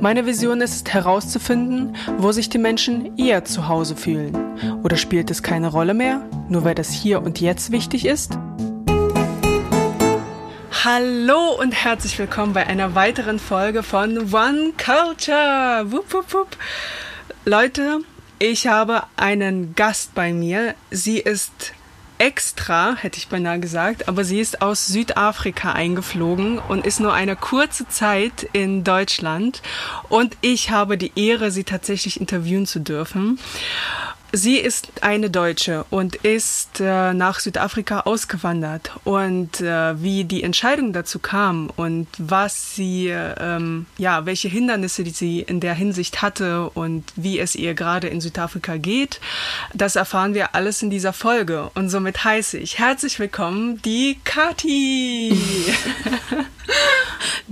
Meine Vision ist es herauszufinden, wo sich die Menschen eher zu Hause fühlen. Oder spielt es keine Rolle mehr, nur weil das hier und jetzt wichtig ist? Hallo und herzlich willkommen bei einer weiteren Folge von One Culture. Wupp, wupp, wupp. Leute, ich habe einen Gast bei mir. Sie ist extra, hätte ich beinahe gesagt, aber sie ist aus Südafrika eingeflogen und ist nur eine kurze Zeit in Deutschland. Und ich habe die Ehre, sie tatsächlich interviewen zu dürfen. Sie ist eine Deutsche und ist äh, nach Südafrika ausgewandert. Und äh, wie die Entscheidung dazu kam und was sie, ähm, ja, welche Hindernisse die sie in der Hinsicht hatte und wie es ihr gerade in Südafrika geht, das erfahren wir alles in dieser Folge. Und somit heiße ich herzlich willkommen die Kati.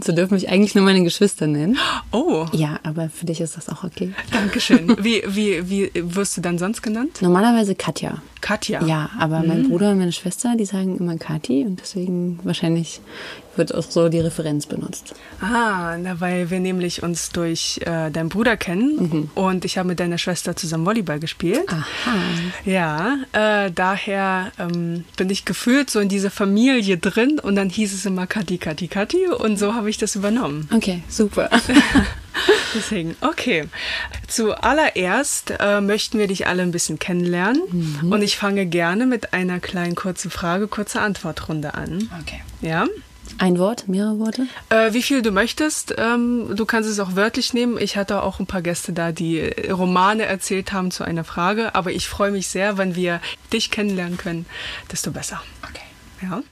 so dürfen mich eigentlich nur meine Geschwister nennen. Oh. Ja, aber für dich ist das auch okay. Dankeschön. Wie, wie, wie wirst du dann sonst sonst genannt? Normalerweise Katja. Katja. Ja, aber mein Mhm. Bruder und meine Schwester, die sagen immer Kati und deswegen wahrscheinlich wird auch so die Referenz benutzt. Ah, na, weil wir nämlich uns durch äh, deinen Bruder kennen und ich habe mit deiner Schwester zusammen Volleyball gespielt. Aha. Ja, äh, daher ähm, bin ich gefühlt so in dieser Familie drin und dann hieß es immer Kati, Kati, Kati und so habe ich das übernommen. Okay, super. Deswegen, okay. Zuallererst äh, möchten wir dich alle ein bisschen kennenlernen und ich fange gerne mit einer kleinen kurzen Frage, kurze Antwortrunde an. Okay. Ja? Ein Wort, mehrere Worte? Äh, wie viel du möchtest. Ähm, du kannst es auch wörtlich nehmen. Ich hatte auch ein paar Gäste da, die äh, Romane erzählt haben zu einer Frage. Aber ich freue mich sehr, wenn wir dich kennenlernen können, desto besser. Okay. Ja?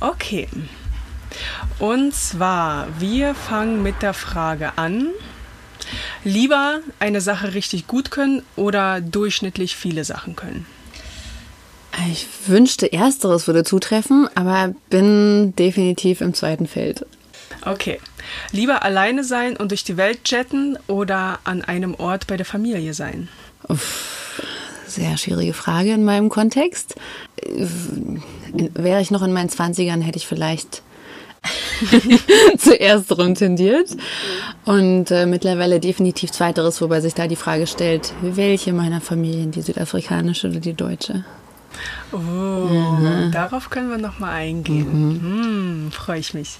Okay. Und zwar, wir fangen mit der Frage an. Lieber eine Sache richtig gut können oder durchschnittlich viele Sachen können? Ich wünschte, ersteres würde zutreffen, aber bin definitiv im zweiten Feld. Okay. Lieber alleine sein und durch die Welt jetten oder an einem Ort bei der Familie sein? Uff, sehr schwierige Frage in meinem Kontext. Äh, Wäre ich noch in meinen Zwanzigern, hätte ich vielleicht zuerst tendiert. Und äh, mittlerweile definitiv zweiteres, wobei sich da die Frage stellt, welche meiner Familien, die südafrikanische oder die deutsche? Oh, darauf können wir noch mal eingehen. Hm, Freue ich mich.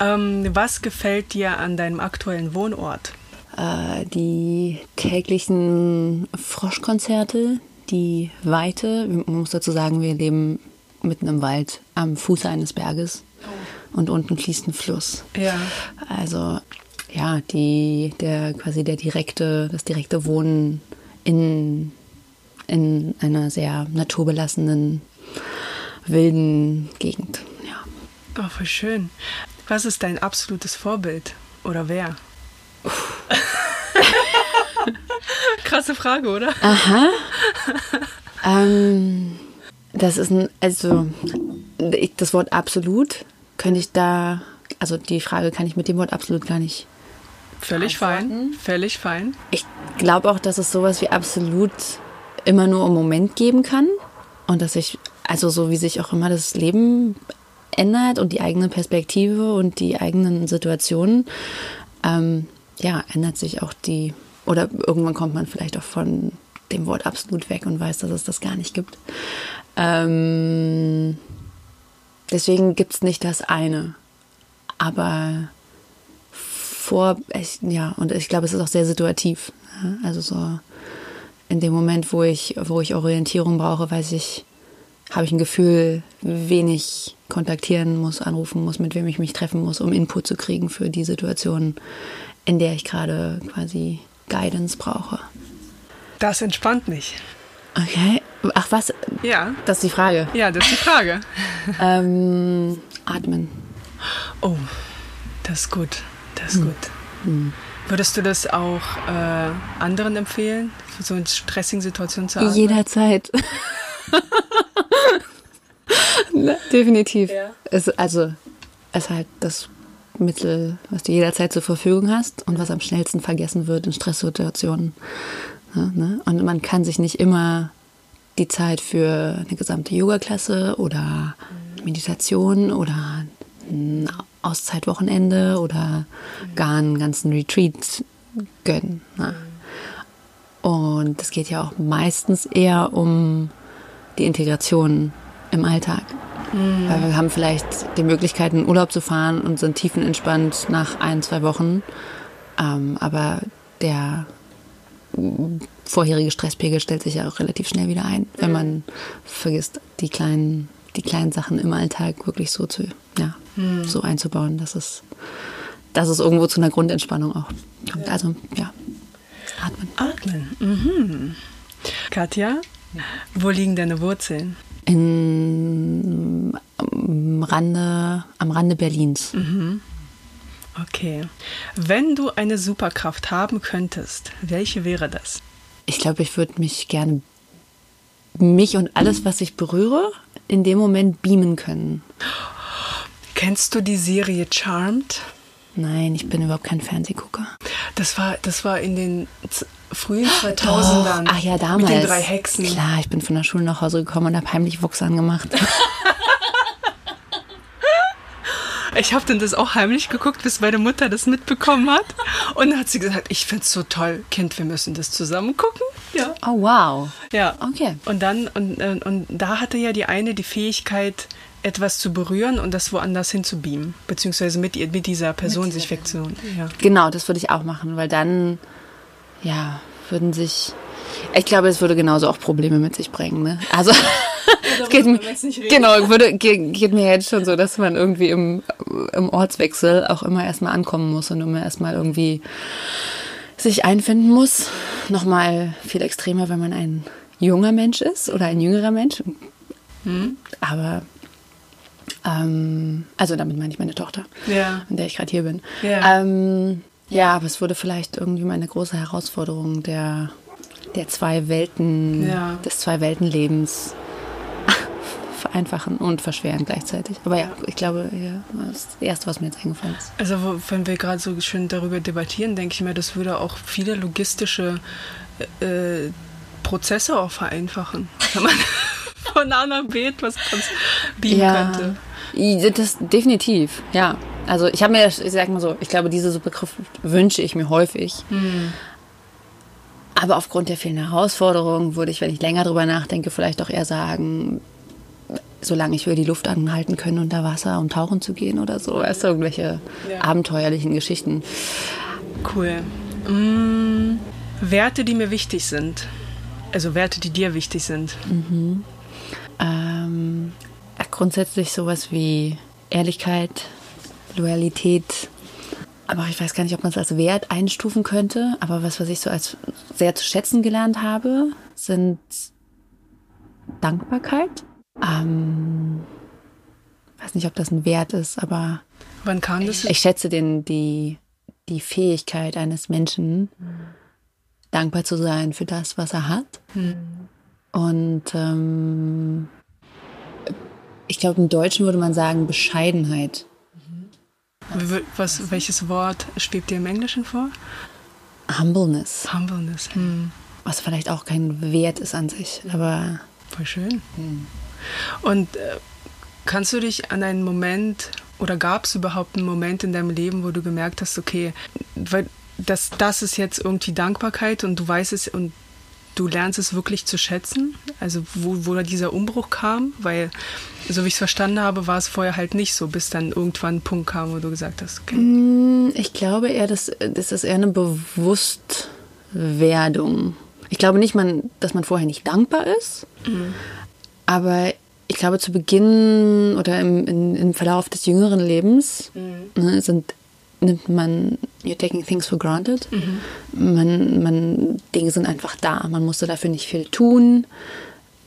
Ähm, was gefällt dir an deinem aktuellen Wohnort? Äh, die täglichen Froschkonzerte, die Weite. Man muss dazu sagen, wir leben mitten im Wald am Fuße eines Berges und unten fließt ein Fluss. Ja. Also ja, die, der quasi der direkte, das direkte Wohnen in, in einer sehr naturbelassenen, wilden Gegend. Ja. Oh, voll schön. Was ist dein absolutes Vorbild? Oder wer? Krasse Frage, oder? Ähm, das ist ein, also ich- das Wort absolut könnte ich da, also die Frage kann ich mit dem Wort absolut gar nicht. Völlig fein. Völlig fein. Ich glaube auch, dass es sowas wie absolut immer nur im Moment geben kann und dass sich, also so wie sich auch immer das Leben ändert und die eigene Perspektive und die eigenen Situationen, ähm, ja, ändert sich auch die, oder irgendwann kommt man vielleicht auch von dem Wort absolut weg und weiß, dass es das gar nicht gibt. Ähm, deswegen gibt es nicht das eine. Aber vor, ja, und ich glaube, es ist auch sehr situativ. Ja? Also so in dem Moment, wo ich, wo ich Orientierung brauche, weiß ich, habe ich ein Gefühl, wen ich kontaktieren muss, anrufen muss, mit wem ich mich treffen muss, um Input zu kriegen für die Situation, in der ich gerade quasi Guidance brauche. Das entspannt mich. Okay. Ach was? Ja. Das ist die Frage. Ja, das ist die Frage. Ähm, atmen. Oh, das ist gut. Das ist gut. Würdest du das auch äh, anderen empfehlen, für so in stressigen Situationen zu atmen? Jederzeit. Ne, Definitiv. Ja. Es, also, es ist halt das Mittel, was du jederzeit zur Verfügung hast und was am schnellsten vergessen wird in Stresssituationen. Ne, ne? Und man kann sich nicht immer die Zeit für eine gesamte Yoga-Klasse oder Meditation oder ein Auszeitwochenende oder gar einen ganzen Retreat gönnen. Ne? Und es geht ja auch meistens eher um die Integration im Alltag. Weil wir haben vielleicht die Möglichkeit, in Urlaub zu fahren und sind tiefenentspannt nach ein, zwei Wochen. Ähm, aber der vorherige Stresspegel stellt sich ja auch relativ schnell wieder ein, wenn man vergisst, die kleinen, die kleinen Sachen im Alltag wirklich so zu, ja, so einzubauen, dass es, dass es irgendwo zu einer Grundentspannung auch kommt. Also, ja, atmen. Atmen. Mhm. Katja, wo liegen deine Wurzeln? In, am Rande, am Rande Berlins. Okay. Wenn du eine Superkraft haben könntest, welche wäre das? Ich glaube, ich würde mich gerne mich und alles, was ich berühre, in dem Moment beamen können. Kennst du die Serie Charmed? Nein, ich bin überhaupt kein Fernsehgucker. Das war, das war in den frühen 2000ern. Ach ja, damals. Mit den drei Hexen. Klar, ich bin von der Schule nach Hause gekommen und habe heimlich Wuchs angemacht. Ich habe dann das auch heimlich geguckt, bis meine Mutter das mitbekommen hat. Und dann hat sie gesagt, ich find's so toll, Kind, wir müssen das zusammen gucken. Ja. Oh, wow. Ja. Okay. Und dann, und, und, und da hatte ja die eine die Fähigkeit, etwas zu berühren und das woanders hin zu beamen. Beziehungsweise mit, ihr, mit dieser Person sich wegzuholen. Ja. Genau, das würde ich auch machen, weil dann, ja, würden sich. Ich glaube, es würde genauso auch Probleme mit sich bringen. Ne? Also, es geht, mir- genau, würde, geht, geht mir jetzt schon so, dass man irgendwie im, im Ortswechsel auch immer erstmal ankommen muss und immer erstmal irgendwie sich einfinden muss. Nochmal viel extremer, wenn man ein junger Mensch ist oder ein jüngerer Mensch. Aber, ähm, also damit meine ich meine Tochter, Ja. in der ich gerade hier bin. Ja. Ähm, ja, aber es wurde vielleicht irgendwie meine große Herausforderung der, der zwei Welten, Ja. des zwei Weltenlebens vereinfachen und verschweren gleichzeitig. Aber ja, ich glaube, ja, das ist das Erste, was mir jetzt eingefallen ist. Also wenn wir gerade so schön darüber debattieren, denke ich mir, das würde auch viele logistische äh, Prozesse auch vereinfachen. Wenn man von A nach B etwas trans- beamen könnte. Das definitiv, ja. Also ich habe mir, ich sag mal so, ich glaube, diese Superkraft wünsche ich mir häufig. Hm. Aber aufgrund der vielen Herausforderungen würde ich, wenn ich länger drüber nachdenke, vielleicht auch eher sagen, solange ich will die Luft anhalten können unter Wasser, um tauchen zu gehen oder so. Weißt du, irgendwelche Ja. abenteuerlichen Geschichten. Cool. Mm, Werte, die mir wichtig sind. Also Werte, die dir wichtig sind. Ähm, ja, grundsätzlich sowas wie Ehrlichkeit, Loyalität. Aber ich weiß gar nicht, ob man es als Wert einstufen könnte. Aber was, was ich so als sehr zu schätzen gelernt habe, sind Dankbarkeit. Ähm, weiß nicht, ob das ein Wert ist, aber Wann kam das? ich schätze den, die, die Fähigkeit eines Menschen, dankbar zu sein für das, was er hat. Und ähm, ich glaube, im Deutschen würde man sagen Bescheidenheit. W- Was, welches Wort schwebt dir im Englischen vor? Humbleness, Humbleness. Hm. was vielleicht auch kein Wert ist an sich, aber Voll schön. Und äh, kannst du dich an einen Moment oder gab es überhaupt einen Moment in deinem Leben, wo du gemerkt hast, okay, weil das, das ist jetzt irgendwie Dankbarkeit und du weißt es und du lernst es wirklich zu schätzen? Also wo, wo da dieser Umbruch kam? Weil, so wie ich es verstanden habe, war es vorher halt nicht so, bis dann irgendwann ein Punkt kam, wo du gesagt hast, okay. Mm, Ich glaube eher, dass das ist eher eine Bewusstwerdung. Ich glaube nicht, man, dass man vorher nicht dankbar ist, aber ich glaube, zu Beginn oder im, in, im Verlauf des jüngeren Lebens ne, sind, nimmt man, you're taking things for granted. Man, man, Dinge sind einfach da. Man musste dafür nicht viel tun.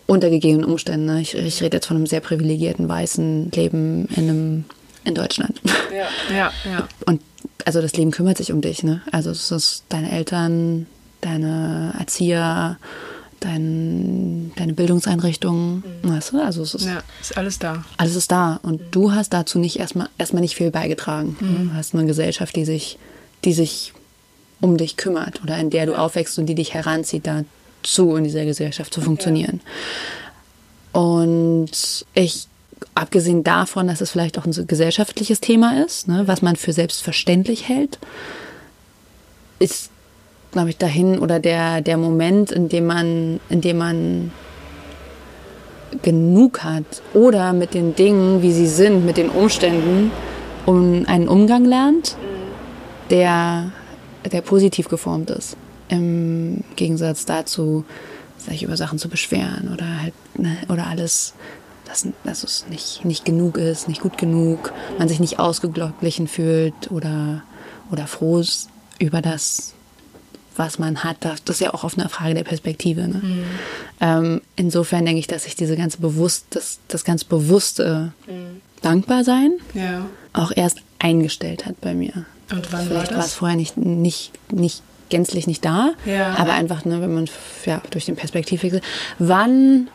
Unter gegebenen Umständen. Ne? Ich, ich rede jetzt von einem sehr privilegierten weißen Leben in, einem, in Deutschland. Ja, ja. Und also das Leben kümmert sich um dich, ne? Also es ist deine Eltern, deine Erzieher, dein, deine Bildungseinrichtungen, weißt du? Also es ist, Ja, ist alles da. alles ist da. Und du hast dazu nicht erstmal erstmal nicht viel beigetragen. Du hast eine Gesellschaft, die sich, die sich um dich kümmert oder in der du aufwächst und die dich heranzieht, dazu in dieser Gesellschaft zu funktionieren. Und ich, abgesehen davon, dass es vielleicht auch ein gesellschaftliches Thema ist, ne, was man für selbstverständlich hält, ist, glaube ich, dahin oder der, der Moment, in dem man, in dem man genug hat oder mit den Dingen, wie sie sind, mit den Umständen, um einen Umgang lernt, der, der positiv geformt ist. Im Gegensatz dazu, sich über Sachen zu beschweren oder halt, ne, oder alles, dass, dass es nicht, nicht genug ist, nicht gut genug, man sich nicht ausgeglichen fühlt oder, oder froh ist über das, was man hat. Das ist ja auch oft eine Frage der Perspektive. Ne? Ähm, insofern denke ich, dass sich diese ganze bewusst, das, das ganz bewusste Dankbarsein Ja. auch erst eingestellt hat bei mir. Und wann Vielleicht war war es vorher nicht, nicht, nicht gänzlich nicht da, Ja. aber einfach, ne, wenn man ja, durch den Perspektivwechsel. Wann,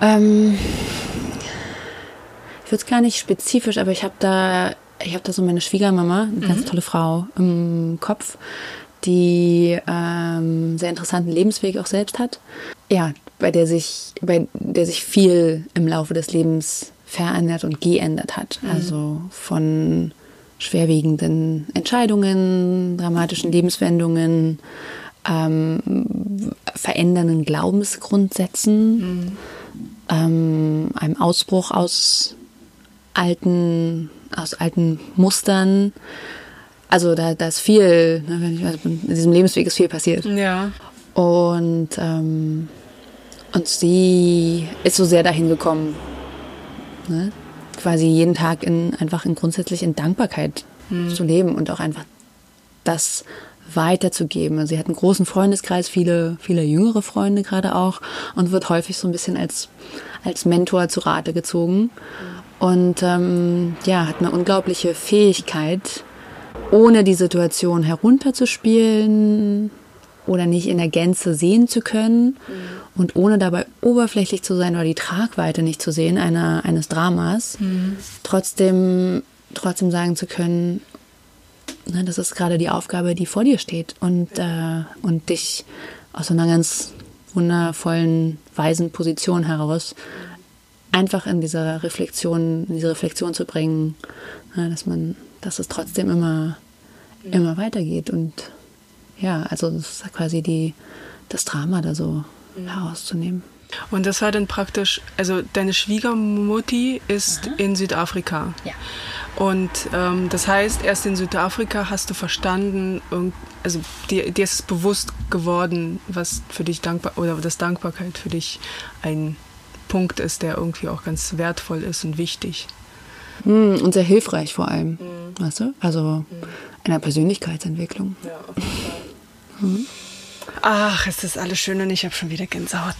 ähm, ich würde es gar nicht spezifisch, aber ich habe da, ich habe da so meine Schwiegermama, eine ganz tolle Frau im Kopf, die ähm, sehr interessanten Lebensweg auch selbst hat. Ja, bei der sich, bei der sich viel im Laufe des Lebens verändert und geändert hat. Also von schwerwiegenden Entscheidungen, dramatischen Lebenswendungen, ähm, verändernden Glaubensgrundsätzen, ähm, einem Ausbruch aus alten, aus alten Mustern. Also da, da ist viel, ne, wenn ich, in diesem Lebensweg ist viel passiert. Ja. Und, ähm, und sie ist so sehr dahin gekommen, ne? quasi jeden Tag in, einfach in grundsätzlich in Dankbarkeit zu leben und auch einfach das weiterzugeben. Also sie hat einen großen Freundeskreis, viele, viele jüngere Freunde gerade auch und wird häufig so ein bisschen als, als Mentor zu Rate gezogen. Und ähm, ja, hat eine unglaubliche Fähigkeit, ohne die Situation herunterzuspielen oder nicht in der Gänze sehen zu können und ohne dabei oberflächlich zu sein oder die Tragweite nicht zu sehen einer, eines Dramas, trotzdem, trotzdem sagen zu können, ne, das ist gerade die Aufgabe, die vor dir steht und, äh, und dich aus einer ganz wundervollen, weisen Position heraus einfach in dieser Reflexion, in diese Reflexion zu bringen, ja, dass man, dass es trotzdem immer, immer weitergeht und ja, also das ist quasi die, das Drama da so herauszunehmen. Und das war dann praktisch, also deine Schwiegermutti ist in Südafrika. Ja. Und ähm, das heißt, erst in Südafrika hast du verstanden, also dir, dir ist es bewusst geworden, was für dich dankbar oder dass Dankbarkeit für dich ein Punkt ist, der irgendwie auch ganz wertvoll ist und wichtig. Hm, Und sehr hilfreich vor allem, weißt du? Also in der Persönlichkeitsentwicklung. Ja, auf jeden Fall. Ach, es ist alles schön und ich habe schon wieder Gänsehaut.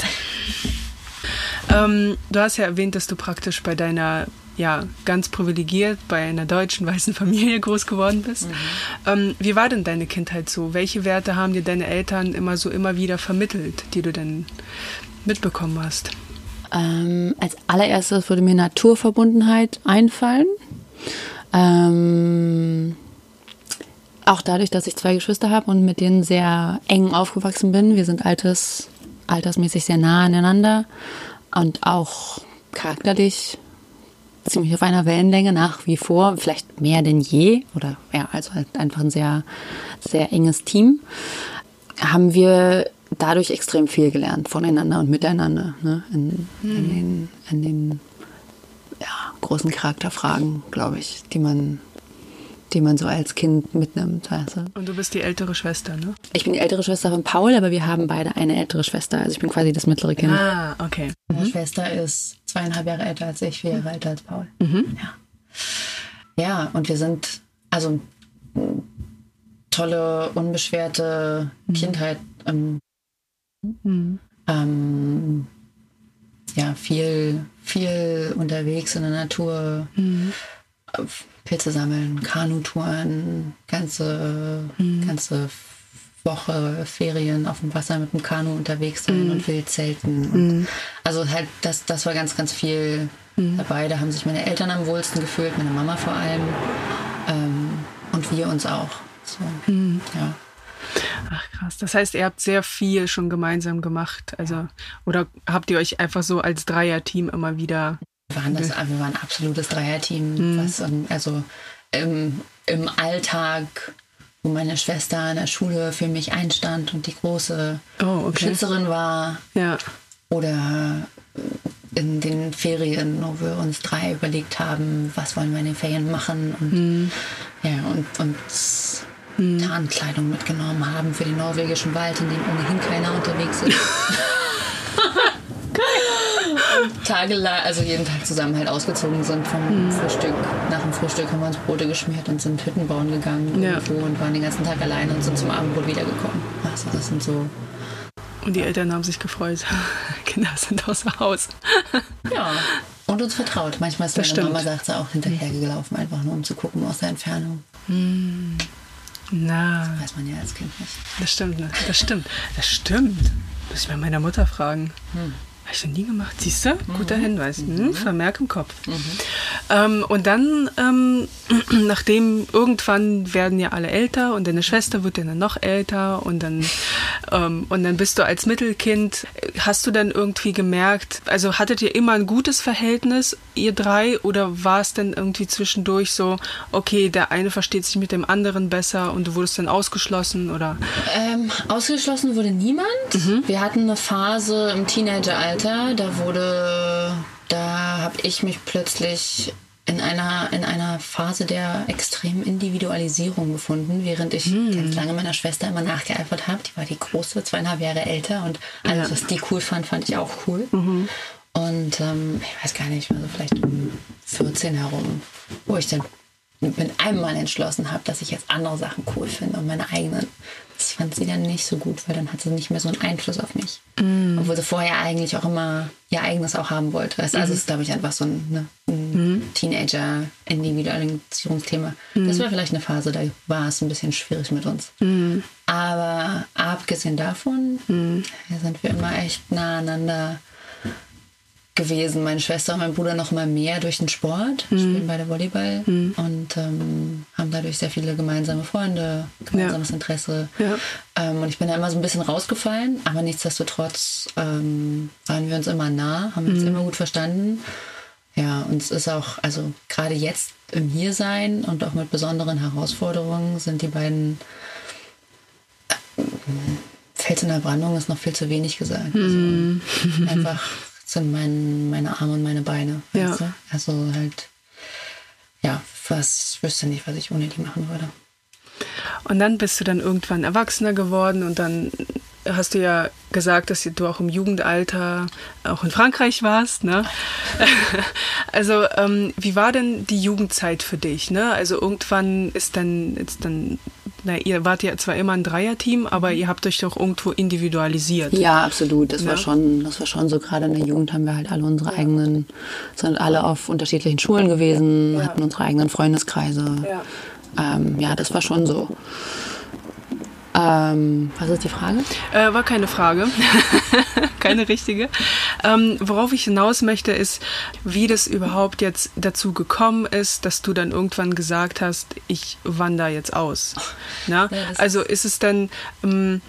ähm, du hast ja erwähnt, dass du praktisch bei deiner, ja, ganz privilegiert bei einer deutschen weißen Familie groß geworden bist. Ähm, wie war denn deine Kindheit so? Welche Werte haben dir deine Eltern immer so immer wieder vermittelt, die du denn mitbekommen hast? Ähm, als allererstes würde mir Naturverbundenheit einfallen. Ähm, auch dadurch, dass ich zwei Geschwister habe und mit denen sehr eng aufgewachsen bin. Wir sind alters, altersmäßig sehr nah aneinander und auch charakterlich ziemlich auf einer Wellenlänge nach wie vor, vielleicht mehr denn je oder ja, also halt einfach ein sehr, sehr enges Team, haben wir dadurch extrem viel gelernt voneinander und miteinander ne? in, in den, in den ja, großen Charakterfragen, glaube ich, die man, die man so als Kind mitnimmt. Weißt du? Und du bist die ältere Schwester, ne? Ich bin die ältere Schwester von Paul, aber wir haben beide eine ältere Schwester. Also ich bin quasi das mittlere Kind. Ah, okay. Meine Schwester ist zweieinhalb Jahre älter als ich, vier Jahre älter als Paul. Ja. ja, und wir sind also tolle, unbeschwerte Kindheit. Ähm, ähm, ja, viel, viel unterwegs in der Natur. Pilze sammeln, Kanutouren, ganze, ganze Woche Ferien auf dem Wasser mit dem Kanu unterwegs sein Mhm. und wild zelten. Und Also halt, das, das war ganz, ganz viel Mhm. dabei. Da haben sich meine Eltern am wohlsten gefühlt, meine Mama vor allem. Ähm, und wir uns auch. So, Mhm. ja. Ach krass. Das heißt, ihr habt sehr viel schon gemeinsam gemacht. Also, oder habt ihr euch einfach so als Dreier-Team immer wieder. Wir waren, das, wir waren ein absolutes Dreierteam. Was, ähm, also im, im Alltag, wo meine Schwester in der Schule für mich einstand und die große Oh, okay. Schützerin war. Ja. Oder in den Ferien, wo wir uns drei überlegt haben, was wollen wir in den Ferien machen und, ja, und, und Tarnkleidung mitgenommen haben für den norwegischen Wald, in dem ohnehin keiner unterwegs ist. Tagelang, also jeden Tag zusammen halt ausgezogen sind vom Frühstück. Nach dem Frühstück haben wir uns Brote geschmiert und sind Hütten bauen gegangen Ja. irgendwo und waren den ganzen Tag alleine und sind zum Abendbrot wiedergekommen. Also das sind so Und die Eltern haben sich gefreut. Kinder sind außer Haus. Ja. Und uns vertraut. Manchmal ist Das meine Mama, sagt sie, auch hinterhergelaufen, einfach nur um zu gucken aus der Entfernung. Na, Weiß man ja als Kind nicht. das stimmt, ne? Das stimmt. Das stimmt. Muss ich mal meiner Mutter fragen. Habe ich noch nie gemacht. Siehst du? Guter Hinweis. Hm, Vermerk im Kopf. Ähm, und dann, ähm, nachdem irgendwann werden ja alle älter und deine Schwester wird ja dann noch älter und dann, ähm, und dann bist du als Mittelkind, hast du dann irgendwie gemerkt, also hattet ihr immer ein gutes Verhältnis, ihr drei, oder war es denn irgendwie zwischendurch so, okay, der eine versteht sich mit dem anderen besser und du wurdest dann ausgeschlossen oder? Ähm, ausgeschlossen wurde niemand. Wir hatten eine Phase im Teenageralter, da wurde, da habe ich mich plötzlich in einer, in einer Phase der extremen Individualisierung befunden, während ich ganz lange meiner Schwester immer nachgeeifert habe. Die war die große, zweieinhalb Jahre älter und alles, Ja. was die cool fand, fand ich auch cool. Und ähm, ich weiß gar nicht, also vielleicht um 14 herum, wo ich dann mit einem Mal entschlossen habe, dass ich jetzt andere Sachen cool finde und meine eigenen. Das fand sie dann nicht so gut, weil dann hat sie nicht mehr so einen Einfluss auf mich. Obwohl sie vorher eigentlich auch immer ihr eigenes auch haben wollte. Also es ist, glaube ich, einfach so ein, ne, ein Teenager-Individualisierungsthema. Das war vielleicht eine Phase, da war es ein bisschen schwierig mit uns. Aber abgesehen davon sind wir immer echt nah aneinander gewesen. Meine Schwester und mein Bruder noch mal mehr durch den Sport, spielen beide Volleyball und ähm, haben dadurch sehr viele gemeinsame Freunde, gemeinsames Interesse. Ja. Ähm, und ich bin da immer so ein bisschen rausgefallen, aber nichtsdestotrotz ähm, waren wir uns immer nah, haben uns immer gut verstanden. Ja, und es ist auch, also gerade jetzt im Hiersein und auch mit besonderen Herausforderungen sind die beiden Fels in der Brandung ist noch viel zu wenig gesagt. Also einfach sind mein, meine Arme und meine Beine. Ja. weißt du? Also halt, ja, was, ich wüsste nicht, was ich ohne die machen würde. Und dann bist du dann irgendwann Erwachsener geworden und dann hast du ja gesagt, dass du auch im Jugendalter auch in Frankreich warst, ne? Also ähm, wie war denn die Jugendzeit für dich, ne? Also irgendwann ist dann ist dann na, ihr wart ja zwar immer ein Dreierteam, aber ihr habt euch doch irgendwo individualisiert. Ja, absolut. Das Ja. war schon, das war schon so. Gerade in der Jugend haben wir halt alle unsere eigenen, sind alle auf unterschiedlichen Schulen gewesen, Ja. hatten unsere eigenen Freundeskreise. Ja. Ähm, ja, das war schon so. Ähm, was ist die Frage? Äh, war keine Frage. keine richtige. Ähm, worauf ich hinaus möchte, ist, wie das überhaupt jetzt dazu gekommen ist, dass du dann irgendwann gesagt hast, ich wandere jetzt aus. Na? Ja, also ist es dann, ähm,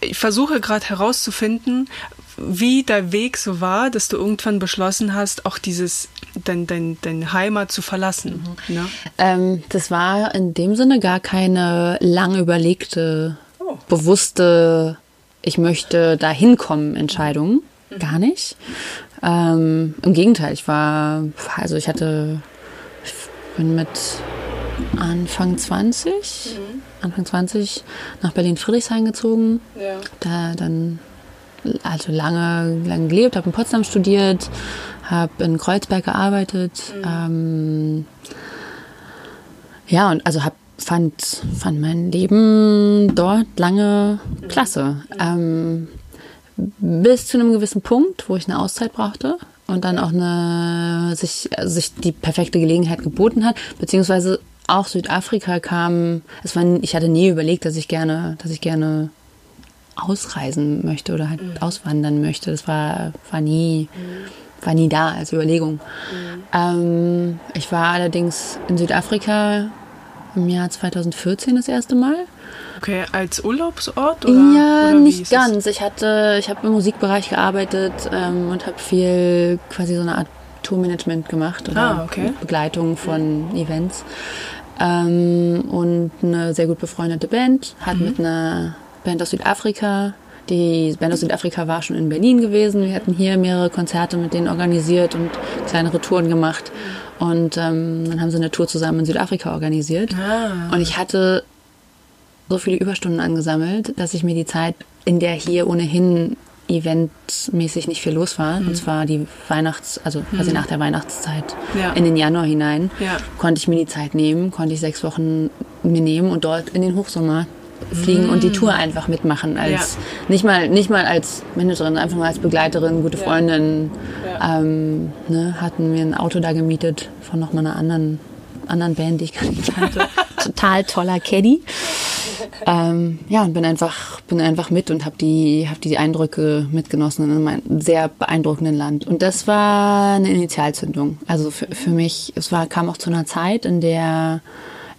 ich versuche gerade herauszufinden, wie der Weg so war, dass du irgendwann beschlossen hast, auch dieses, dein, dein, dein Heimat zu verlassen. Ne? Ähm, das war in dem Sinne gar keine lang überlegte, Oh. bewusste, ich möchte da hinkommen Entscheidung. Gar nicht. Ähm, Im Gegenteil, ich war, also ich hatte, ich bin mit Anfang 20, Anfang 20 nach Berlin-Friedrichshain gezogen. Ja. Da dann also lange, lange gelebt, habe in Potsdam studiert, habe in Kreuzberg gearbeitet. Ähm, ja, und also hab, fand, fand mein Leben dort lange klasse. Ähm, bis zu einem gewissen Punkt, wo ich eine Auszeit brauchte und dann auch eine, sich, also sich die perfekte Gelegenheit geboten hat, beziehungsweise auch Südafrika kam, es war, ich hatte nie überlegt, dass ich gerne, dass ich gerne ausreisen möchte oder halt mhm. auswandern möchte. Das war, war nie, mhm. war nie da als Überlegung. Mhm. Ähm, ich war allerdings in Südafrika im Jahr 2014 das erste Mal. Okay, als Urlaubsort? Oder, ja, oder nicht ganz. Ich hatte, ich habe im Musikbereich gearbeitet ähm, und habe viel quasi so eine Art Tourmanagement gemacht oder ah, okay. Begleitung von Events. Ähm, und eine sehr gut befreundete Band hat mhm. mit einer Band aus Südafrika die Band aus Südafrika war schon in Berlin gewesen. Wir hatten hier mehrere Konzerte mit denen organisiert und kleinere Touren gemacht. Und ähm, dann haben sie eine Tour zusammen in Südafrika organisiert. Ah. Und ich hatte so viele Überstunden angesammelt, dass ich mir die Zeit, in der hier ohnehin eventmäßig nicht viel los war, mhm. und zwar die Weihnachts-, also quasi mhm. nach der Weihnachtszeit ja. in den Januar hinein, ja. konnte ich mir die Zeit nehmen, konnte ich sechs Wochen mir nehmen und dort in den Hochsommer fliegen mhm. und die mhm. Tour einfach mitmachen als ja. nicht mal nicht mal als Managerin einfach mal als Begleiterin gute Freundin ähm, ne, hatten wir ein Auto da gemietet von noch mal einer anderen anderen Band die ich gar nicht kannte total toller Caddy ähm, ja, und bin einfach, bin einfach mit und habe die, hab die Eindrücke mitgenossen in einem sehr beeindruckenden Land. Und das war eine Initialzündung. Also für, für mich, es war, kam auch zu einer Zeit, in der,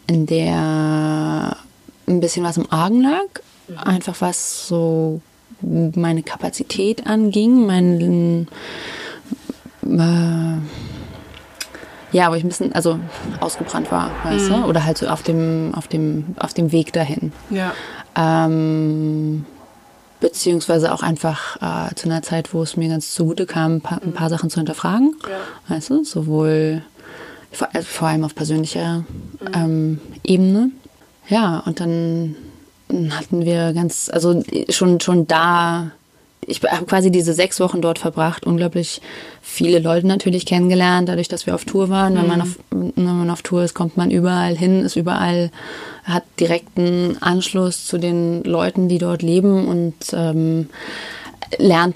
in der ein bisschen was im Argen lag. Einfach was so meine Kapazität anging, mein, äh, ja, wo ich ein bisschen, also ausgebrannt war, weißt mhm. du? Oder halt so auf dem, auf dem, auf dem Weg dahin. Ja. Ähm, beziehungsweise auch einfach äh, zu einer Zeit, wo es mir ganz zugute kam, ein paar, ein paar Sachen zu hinterfragen. Ja. Weißt du, sowohl vor, also vor allem auf persönlicher mhm. ähm, Ebene. Ja, und dann hatten wir ganz, also schon, schon da ich habe quasi diese sechs Wochen dort verbracht, unglaublich viele Leute natürlich kennengelernt, dadurch, dass wir auf Tour waren. Mhm. Wenn, man mhm. auf, wenn man auf Tour ist, kommt man überall hin, ist überall, hat direkten Anschluss zu den Leuten, die dort leben und ähm, lernt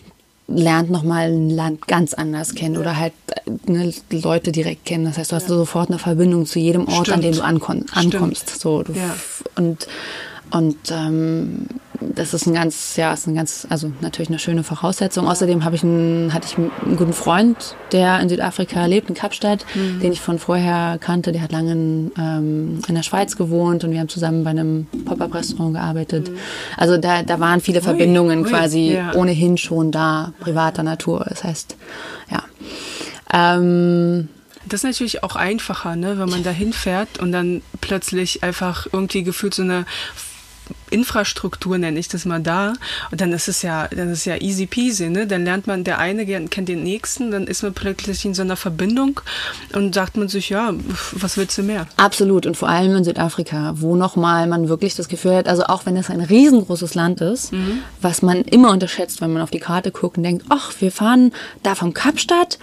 lernt nochmal ein Land ganz anders kennen oder halt ne, Leute direkt kennen. Das heißt, du hast ja. sofort eine Verbindung zu jedem Ort, Stimmt. an dem du ankommst. Stimmt. So, du ja. Und und ähm, das ist ein ganz, ja, ist ein ganz, also natürlich eine schöne Voraussetzung. Außerdem habe ich einen, hatte ich einen guten Freund, der in Südafrika lebt, in Kapstadt, mhm. den ich von vorher kannte. Der hat lange in, ähm, in der Schweiz gewohnt und wir haben zusammen bei einem Pop-up-Restaurant gearbeitet. Mhm. Also da, da waren viele ui, Verbindungen ui, quasi ja. ohnehin schon da, privater Natur. Das heißt, ja. Ähm, das ist natürlich auch einfacher, ne, wenn man da hinfährt und dann plötzlich einfach irgendwie gefühlt so eine Infrastruktur nenne ich das mal da und dann ist es ja dann ist es ja easy peasy ne dann lernt man der eine kennt den nächsten dann ist man plötzlich in so einer Verbindung und sagt man sich ja was willst du mehr absolut und vor allem in Südafrika wo noch mal man wirklich das Gefühl hat also auch wenn es ein riesengroßes Land ist mhm. was man immer unterschätzt wenn man auf die Karte guckt und denkt ach wir fahren da vom Kapstadt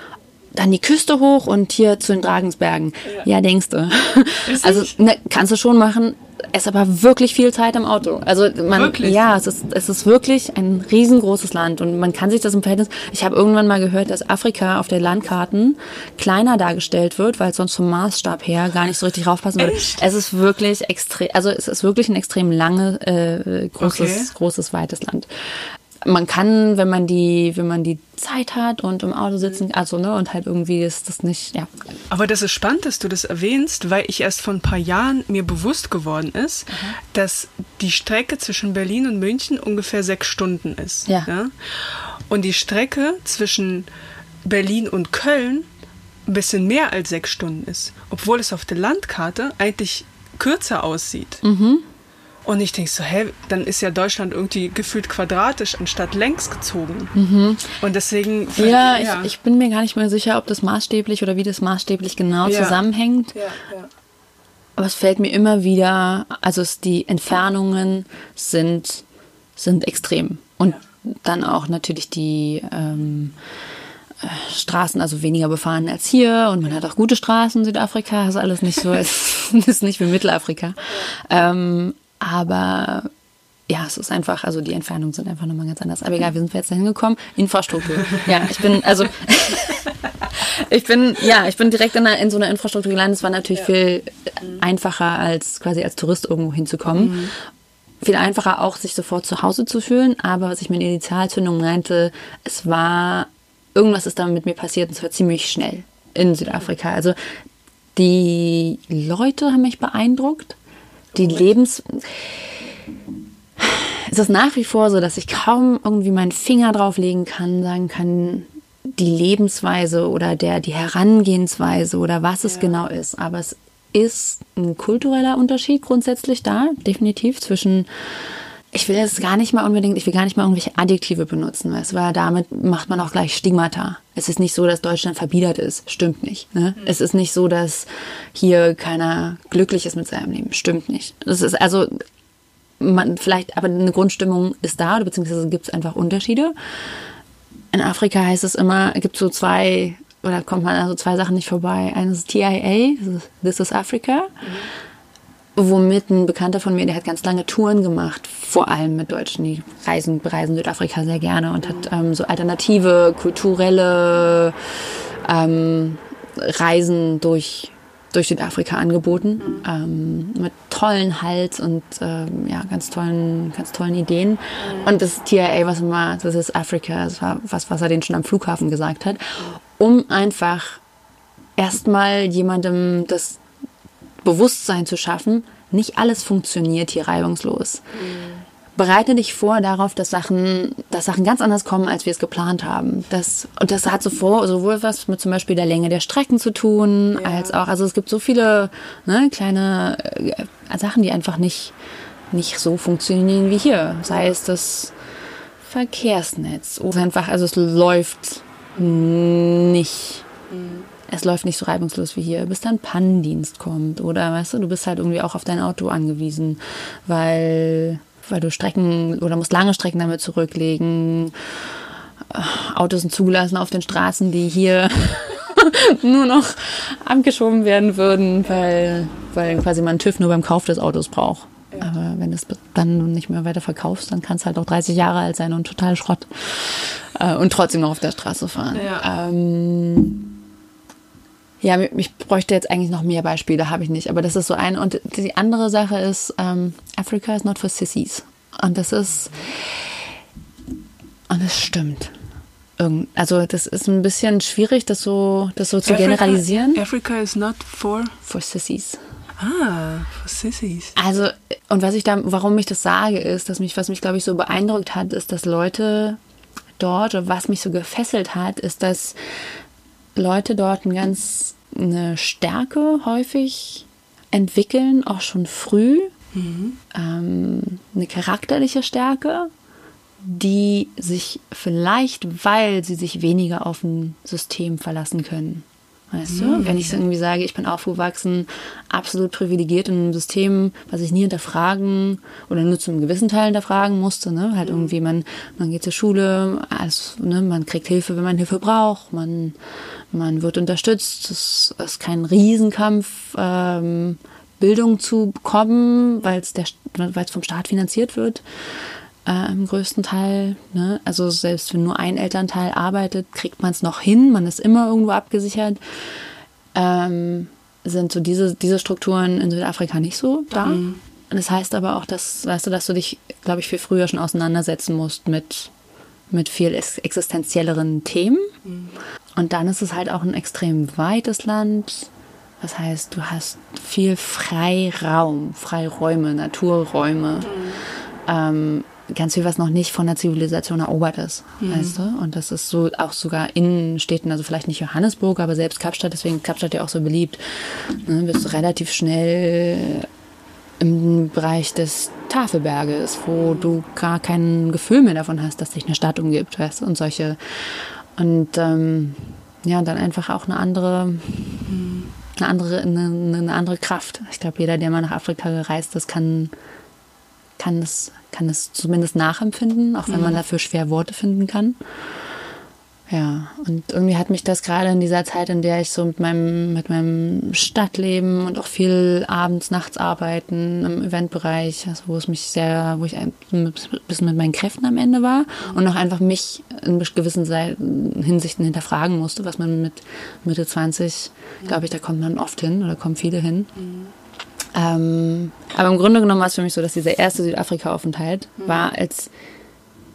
dann die Küste hoch und hier zu den Dragensbergen. Ja, ja denkst du. Also ne, kannst du schon machen, es ist aber wirklich viel Zeit im Auto. Also man, wirklich? ja, es ist, es ist wirklich ein riesengroßes Land und man kann sich das im Verhältnis. Ich habe irgendwann mal gehört, dass Afrika auf der Landkarten kleiner dargestellt wird, weil es sonst vom Maßstab her gar nicht so richtig raufpassen würde. Echt? Es ist wirklich extrem, also es ist wirklich ein extrem lange, äh, großes, okay. großes, weites Land man kann, wenn man die, wenn man die Zeit hat und im Auto sitzen, also ne, und halt irgendwie ist das nicht, ja. Aber das ist spannend, dass du das erwähnst, weil ich erst vor ein paar Jahren mir bewusst geworden ist, mhm. dass die Strecke zwischen Berlin und München ungefähr sechs Stunden ist. Ja. ja? Und die Strecke zwischen Berlin und Köln ein bisschen mehr als sechs Stunden ist, obwohl es auf der Landkarte eigentlich kürzer aussieht. Mhm. Und ich denke so, hä, dann ist ja Deutschland irgendwie gefühlt quadratisch anstatt längs gezogen. Mhm. Und deswegen. Ja, ja. Ich, ich, bin mir gar nicht mehr sicher, ob das maßstäblich oder wie das maßstäblich genau ja. zusammenhängt. Ja, ja. Aber es fällt mir immer wieder, also es, die Entfernungen sind, sind extrem. Und dann auch natürlich die ähm, äh, Straßen, also weniger befahren als hier. Und man hat auch gute Straßen in Südafrika. Das ist alles nicht so, es ist nicht wie Mittelafrika. Ähm, aber ja, es ist einfach, also die Entfernungen sind einfach nochmal ganz anders. Aber egal, wie sind wir jetzt da hingekommen? Infrastruktur. Ja, ich bin, also ich bin, ja, ich bin direkt in, einer, in so einer Infrastruktur gelandet. Es war natürlich ja. viel einfacher, als quasi als Tourist irgendwo hinzukommen. Mhm. Viel einfacher auch, sich sofort zu Hause zu fühlen. Aber was ich mit Initialzündung meinte, es war, irgendwas ist da mit mir passiert und es war ziemlich schnell in Südafrika. Also die Leute haben mich beeindruckt. Die Lebens es ist nach wie vor so, dass ich kaum irgendwie meinen Finger drauflegen kann, sagen kann, die Lebensweise oder der, die Herangehensweise oder was es ja. genau ist. Aber es ist ein kultureller Unterschied grundsätzlich da, definitiv zwischen ich will jetzt gar nicht mal unbedingt, ich will gar nicht mal irgendwelche Adjektive benutzen, weißt, weil damit macht man auch gleich Stigmata. Es ist nicht so, dass Deutschland verbiedert ist. Stimmt nicht. Ne? Mhm. Es ist nicht so, dass hier keiner glücklich ist mit seinem Leben. Stimmt nicht. Das ist also, man, vielleicht, aber eine Grundstimmung ist da, beziehungsweise gibt es einfach Unterschiede. In Afrika heißt es immer, gibt so zwei, oder kommt man also zwei Sachen nicht vorbei. Eines ist TIA, This is Africa. Mhm. Womit ein Bekannter von mir, der hat ganz lange Touren gemacht, vor allem mit Deutschen, die reisen, bereisen Südafrika sehr gerne und hat ähm, so alternative, kulturelle ähm, Reisen durch durch Südafrika angeboten, ähm, mit tollen Hals und ähm, ja, ganz tollen, ganz tollen Ideen. Und das TIA, was immer, das ist Afrika, das war was, was er den schon am Flughafen gesagt hat, um einfach erstmal jemandem das Bewusstsein zu schaffen, nicht alles funktioniert hier reibungslos. Mhm bereite dich vor darauf, dass Sachen, dass Sachen ganz anders kommen, als wir es geplant haben. Das, und das hat sowohl, sowohl was mit zum Beispiel der Länge der Strecken zu tun, ja. als auch, also es gibt so viele ne, kleine äh, Sachen, die einfach nicht, nicht so funktionieren wie hier. Sei es das Verkehrsnetz oder einfach, also es läuft nicht. Mhm. Es läuft nicht so reibungslos wie hier, bis dann Pannendienst kommt. Oder weißt du, du bist halt irgendwie auch auf dein Auto angewiesen, weil weil du Strecken oder musst lange Strecken damit zurücklegen. Autos sind zugelassen auf den Straßen, die hier nur noch abgeschoben werden würden, weil, weil quasi man TÜV nur beim Kauf des Autos braucht. Ja. Aber wenn du es dann nicht mehr weiter verkaufst, dann kann es halt auch 30 Jahre alt sein und total Schrott. Äh, und trotzdem noch auf der Straße fahren. Ja. Ähm, ja, ich bräuchte jetzt eigentlich noch mehr Beispiele, habe ich nicht. Aber das ist so eine. Und die andere Sache ist, ähm, Africa is not for sissies. Und das ist. Und das stimmt. Also das ist ein bisschen schwierig, das so, das so zu Africa, generalisieren. Africa is not for for sissies. Ah, for sissies. Also und was ich da, warum ich das sage, ist, dass mich, was mich glaube ich so beeindruckt hat, ist, dass Leute dort, oder was mich so gefesselt hat, ist, dass Leute dort ein ganz eine Stärke häufig entwickeln, auch schon früh. Mhm. Ähm, eine charakterliche Stärke, die sich vielleicht, weil sie sich weniger auf ein System verlassen können, Weißt mhm. du? Wenn ich irgendwie sage, ich bin aufgewachsen, absolut privilegiert in einem System, was ich nie hinterfragen oder nur zu einem gewissen Teil hinterfragen musste, ne? Halt mhm. irgendwie, man, man geht zur Schule, also, ne, man kriegt Hilfe, wenn man Hilfe braucht, man, man wird unterstützt. Es ist kein Riesenkampf, ähm, Bildung zu bekommen, weil es vom Staat finanziert wird äh, im größten Teil. Ne? Also selbst wenn nur ein Elternteil arbeitet, kriegt man es noch hin. Man ist immer irgendwo abgesichert. Ähm, sind so diese, diese Strukturen in Südafrika nicht so da. Mhm. Das heißt aber auch, dass, weißt du, dass du dich, glaube ich, viel früher schon auseinandersetzen musst mit, mit viel existenzielleren Themen. Mhm. Und dann ist es halt auch ein extrem weites Land. Das heißt, du hast viel Freiraum, Freiräume, Naturräume. Mhm. Ähm, ganz viel, was noch nicht von der Zivilisation erobert ist, mhm. weißt du? Und das ist so auch sogar in Städten, also vielleicht nicht Johannesburg, aber selbst Kapstadt, deswegen Kapstadt ja auch so beliebt, ne, bist du relativ schnell im Bereich des Tafelberges, wo du gar kein Gefühl mehr davon hast, dass dich eine Stadt umgibt, weißt du? Und solche und ähm, ja, dann einfach auch eine andere eine andere eine, eine andere Kraft. Ich glaube, jeder, der mal nach Afrika gereist ist, kann kann es, kann es zumindest nachempfinden, auch wenn mhm. man dafür schwer Worte finden kann. Ja, und irgendwie hat mich das gerade in dieser Zeit, in der ich so mit meinem, mit meinem Stadtleben und auch viel abends, nachts arbeiten im Eventbereich, also wo es mich sehr, wo ich ein bisschen mit meinen Kräften am Ende war und auch einfach mich in gewissen Hinsichten hinterfragen musste, was man mit Mitte 20, glaube ich, da kommt man oft hin oder kommen viele hin. Mhm. Ähm, aber im Grunde genommen war es für mich so, dass dieser erste Südafrika-Aufenthalt mhm. war als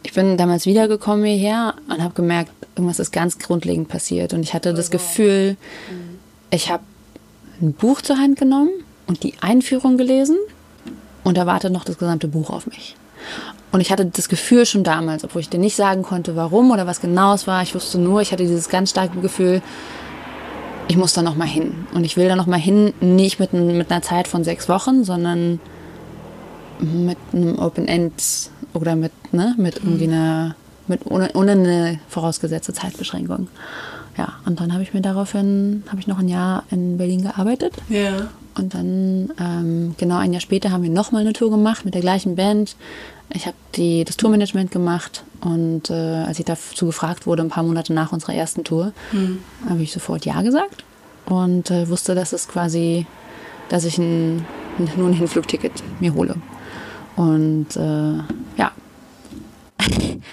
ich bin damals wiedergekommen hierher und habe gemerkt, irgendwas ist ganz grundlegend passiert. Und ich hatte das Gefühl, ich habe ein Buch zur Hand genommen und die Einführung gelesen und da wartet noch das gesamte Buch auf mich. Und ich hatte das Gefühl schon damals, obwohl ich dir nicht sagen konnte, warum oder was genau es war. Ich wusste nur, ich hatte dieses ganz starke Gefühl, ich muss da noch mal hin. Und ich will da noch mal hin, nicht mit, mit einer Zeit von sechs Wochen, sondern mit einem Open End oder mit, ne, mit irgendwie einer, mit ohne, ohne eine vorausgesetzte Zeitbeschränkung. Ja, und dann habe ich mir daraufhin, habe ich noch ein Jahr in Berlin gearbeitet. Ja. Und dann, ähm, genau ein Jahr später, haben wir nochmal eine Tour gemacht mit der gleichen Band. Ich habe das Tourmanagement gemacht und äh, als ich dazu gefragt wurde, ein paar Monate nach unserer ersten Tour, mhm. habe ich sofort Ja gesagt und äh, wusste, dass es quasi, dass ich ein, nur ein Hinflugticket mir hole. Und äh.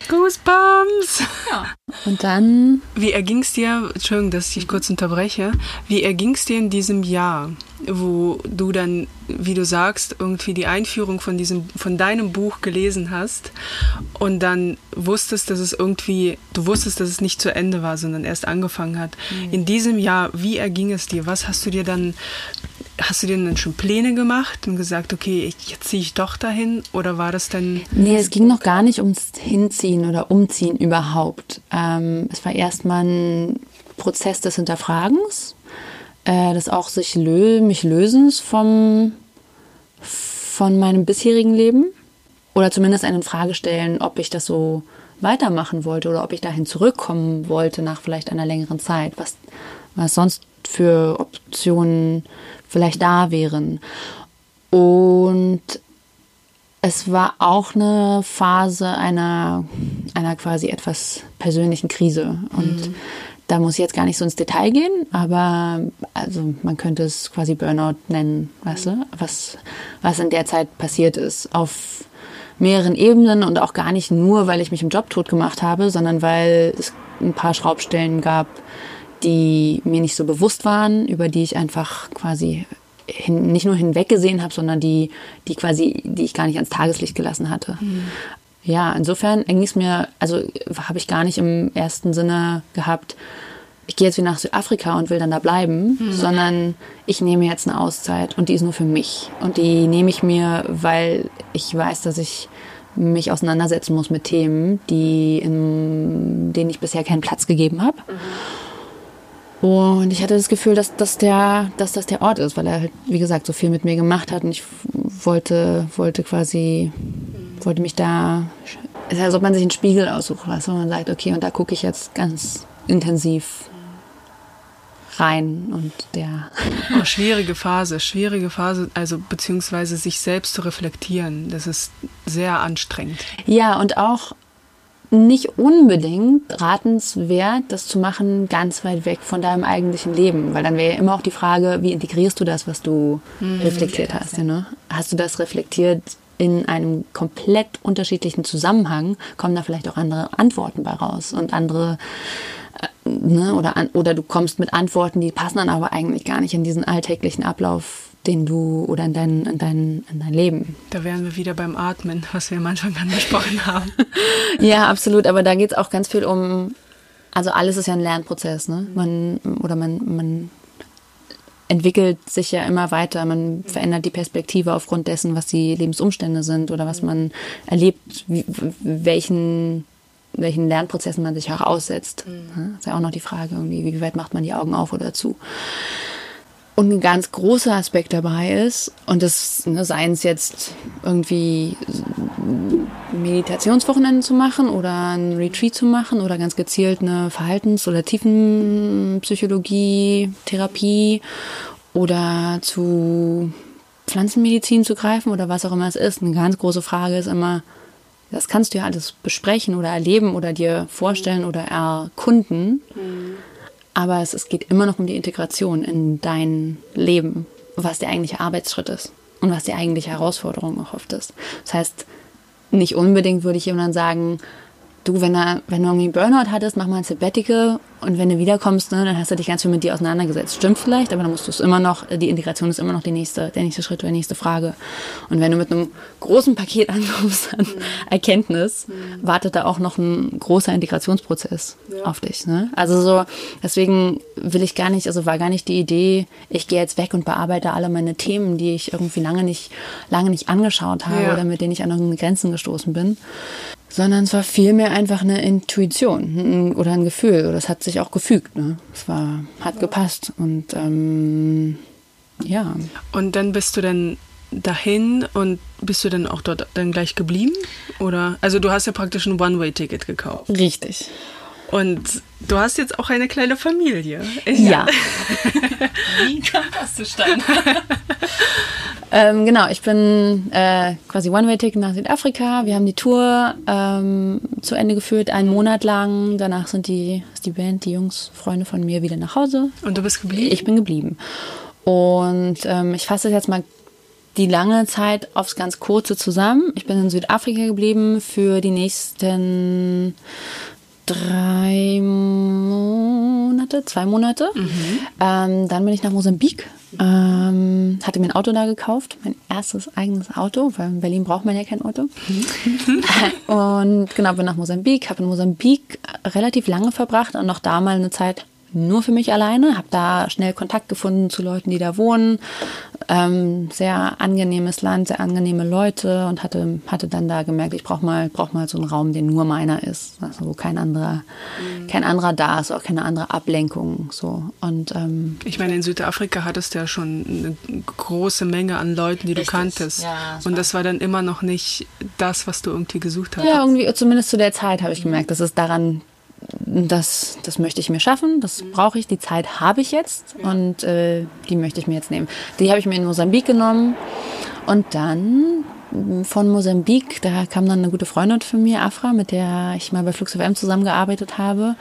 Goosebumps! Ja. Und dann. Wie erging es dir, Entschuldigung, dass ich dich kurz unterbreche, wie erging es dir in diesem Jahr, wo du dann, wie du sagst, irgendwie die Einführung von, diesem, von deinem Buch gelesen hast und dann wusstest, dass es irgendwie, du wusstest, dass es nicht zu Ende war, sondern erst angefangen hat. Mhm. In diesem Jahr, wie erging es dir? Was hast du dir dann Hast du dir dann schon Pläne gemacht und gesagt, okay, jetzt ziehe ich doch dahin? Oder war das dann. Nee, es ging noch gar nicht ums Hinziehen oder Umziehen überhaupt. Ähm, es war erstmal ein Prozess des Hinterfragens, äh, des auch sich lö mich Lösens vom, von meinem bisherigen Leben. Oder zumindest eine Frage stellen, ob ich das so weitermachen wollte oder ob ich dahin zurückkommen wollte nach vielleicht einer längeren Zeit. Was, was sonst für Optionen vielleicht da wären. Und es war auch eine Phase einer, einer quasi etwas persönlichen Krise. Und mhm. da muss ich jetzt gar nicht so ins Detail gehen, aber also man könnte es quasi Burnout nennen, weißt du, was, was in der Zeit passiert ist. Auf mehreren Ebenen und auch gar nicht nur, weil ich mich im Job tot gemacht habe, sondern weil es ein paar Schraubstellen gab, die mir nicht so bewusst waren, über die ich einfach quasi hin, nicht nur hinweggesehen habe, sondern die, die quasi, die ich gar nicht ans Tageslicht gelassen hatte. Mhm. Ja, insofern ging es mir, also habe ich gar nicht im ersten Sinne gehabt, ich gehe jetzt wieder nach Südafrika und will dann da bleiben, mhm. sondern ich nehme jetzt eine Auszeit und die ist nur für mich. Und die nehme ich mir, weil ich weiß, dass ich mich auseinandersetzen muss mit Themen, die in, denen ich bisher keinen Platz gegeben habe. Mhm. Und ich hatte das Gefühl, dass, dass, der, dass das der Ort ist, weil er halt, wie gesagt, so viel mit mir gemacht hat und ich wollte, wollte quasi, wollte mich da, es ist, als ob man sich einen Spiegel aussucht, du, und man sagt, okay, und da gucke ich jetzt ganz intensiv rein und der. Oh, schwierige Phase, schwierige Phase, also beziehungsweise sich selbst zu reflektieren, das ist sehr anstrengend. Ja, und auch nicht unbedingt ratenswert, das zu machen, ganz weit weg von deinem eigentlichen Leben. Weil dann wäre ja immer auch die Frage, wie integrierst du das, was du mhm, reflektiert hast? Ja, ne? Hast du das reflektiert in einem komplett unterschiedlichen Zusammenhang, kommen da vielleicht auch andere Antworten bei raus und andere äh, Ne, oder, oder du kommst mit Antworten, die passen dann aber eigentlich gar nicht in diesen alltäglichen Ablauf den du oder in dein, in dein, in dein Leben. Da wären wir wieder beim Atmen, was wir am Anfang angesprochen haben. ja, absolut. Aber da geht es auch ganz viel um, also alles ist ja ein Lernprozess, ne? Man, oder man, man entwickelt sich ja immer weiter. Man verändert die Perspektive aufgrund dessen, was die Lebensumstände sind oder was man erlebt, wie, welchen welchen Lernprozessen man sich auch aussetzt. Mhm. Das ist ja auch noch die Frage, irgendwie, wie weit macht man die Augen auf oder zu. Und ein ganz großer Aspekt dabei ist, und das ne, seien es jetzt irgendwie Meditationswochenenden zu machen oder ein Retreat zu machen oder ganz gezielt eine Verhaltens- oder Tiefenpsychologie, Therapie oder zu Pflanzenmedizin zu greifen oder was auch immer es ist. Eine ganz große Frage ist immer, das kannst du ja alles besprechen oder erleben oder dir vorstellen oder erkunden. Aber es, es geht immer noch um die Integration in dein Leben, was der eigentliche Arbeitsschritt ist und was die eigentliche Herausforderung auch oft ist. Das heißt, nicht unbedingt würde ich jemandem sagen, du, wenn, er, wenn du irgendwie Burnout hattest, mach mal ein Sabbatical und wenn du wiederkommst, ne, dann hast du dich ganz viel mit dir auseinandergesetzt. Stimmt vielleicht, aber dann musst du es immer noch, die Integration ist immer noch die nächste, der nächste Schritt oder die nächste Frage. Und wenn du mit einem großen Paket ankommst an Erkenntnis, wartet da auch noch ein großer Integrationsprozess auf dich. Ne? Also so, deswegen will ich gar nicht, also war gar nicht die Idee, ich gehe jetzt weg und bearbeite alle meine Themen, die ich irgendwie lange nicht, lange nicht angeschaut habe Ja. oder mit denen ich an irgendeine Grenzen gestoßen bin sondern es war vielmehr einfach eine Intuition oder ein Gefühl. Oder es hat sich auch gefügt. Ne? Es war, hat gepasst. Und ähm, ja, Und dann bist du dann dahin und bist du dann auch dort dann gleich geblieben? Oder? Also du hast ja praktisch ein One-Way-Ticket gekauft. richtig. Und du hast jetzt auch eine kleine Familie. Ja. Wie kam das zustande? Ähm, genau, ich bin äh, quasi One-Way-Ticket nach Südafrika. Wir haben die Tour ähm, zu Ende geführt, einen Monat lang. Danach sind die, ist die Band, die Jungs, Freunde von mir wieder nach Hause. Und du bist geblieben? Ich bin geblieben. Und ähm, ich fasse jetzt mal die lange Zeit aufs ganz kurze zusammen. Ich bin in Südafrika geblieben für die nächsten drei Monate, zwei Monate. Ähm, dann bin ich nach Mosambik. Ähm, hatte mir ein Auto da gekauft, mein erstes eigenes Auto, weil in Berlin braucht man ja kein Auto. und genau, bin nach Mosambik, habe in Mosambik relativ lange verbracht und noch da mal eine Zeit nur für mich alleine, habe da schnell Kontakt gefunden zu Leuten, die da wohnen. Ähm, sehr angenehmes Land, sehr angenehme Leute und hatte, hatte dann da gemerkt, ich brauche mal, brauch mal so einen Raum, der nur meiner ist, also wo kein anderer, kein anderer da ist, auch keine andere Ablenkung. So. Und ähm, Ich meine, in Südafrika hattest du ja schon eine große Menge an Leuten, die du Richtig, kanntest. ja, das Und das war dann immer noch nicht das, was du irgendwie gesucht hast. Ja, irgendwie, zumindest zu der Zeit habe ich gemerkt, das ist daran, das, das möchte ich mir schaffen, das brauche ich, die Zeit habe ich jetzt und äh, die möchte ich mir jetzt nehmen. Die habe ich mir in Mosambik genommen und dann mh, von Mosambik, da kam dann eine gute Freundin von mir, Afra, mit der ich mal bei Flux FM zusammengearbeitet habe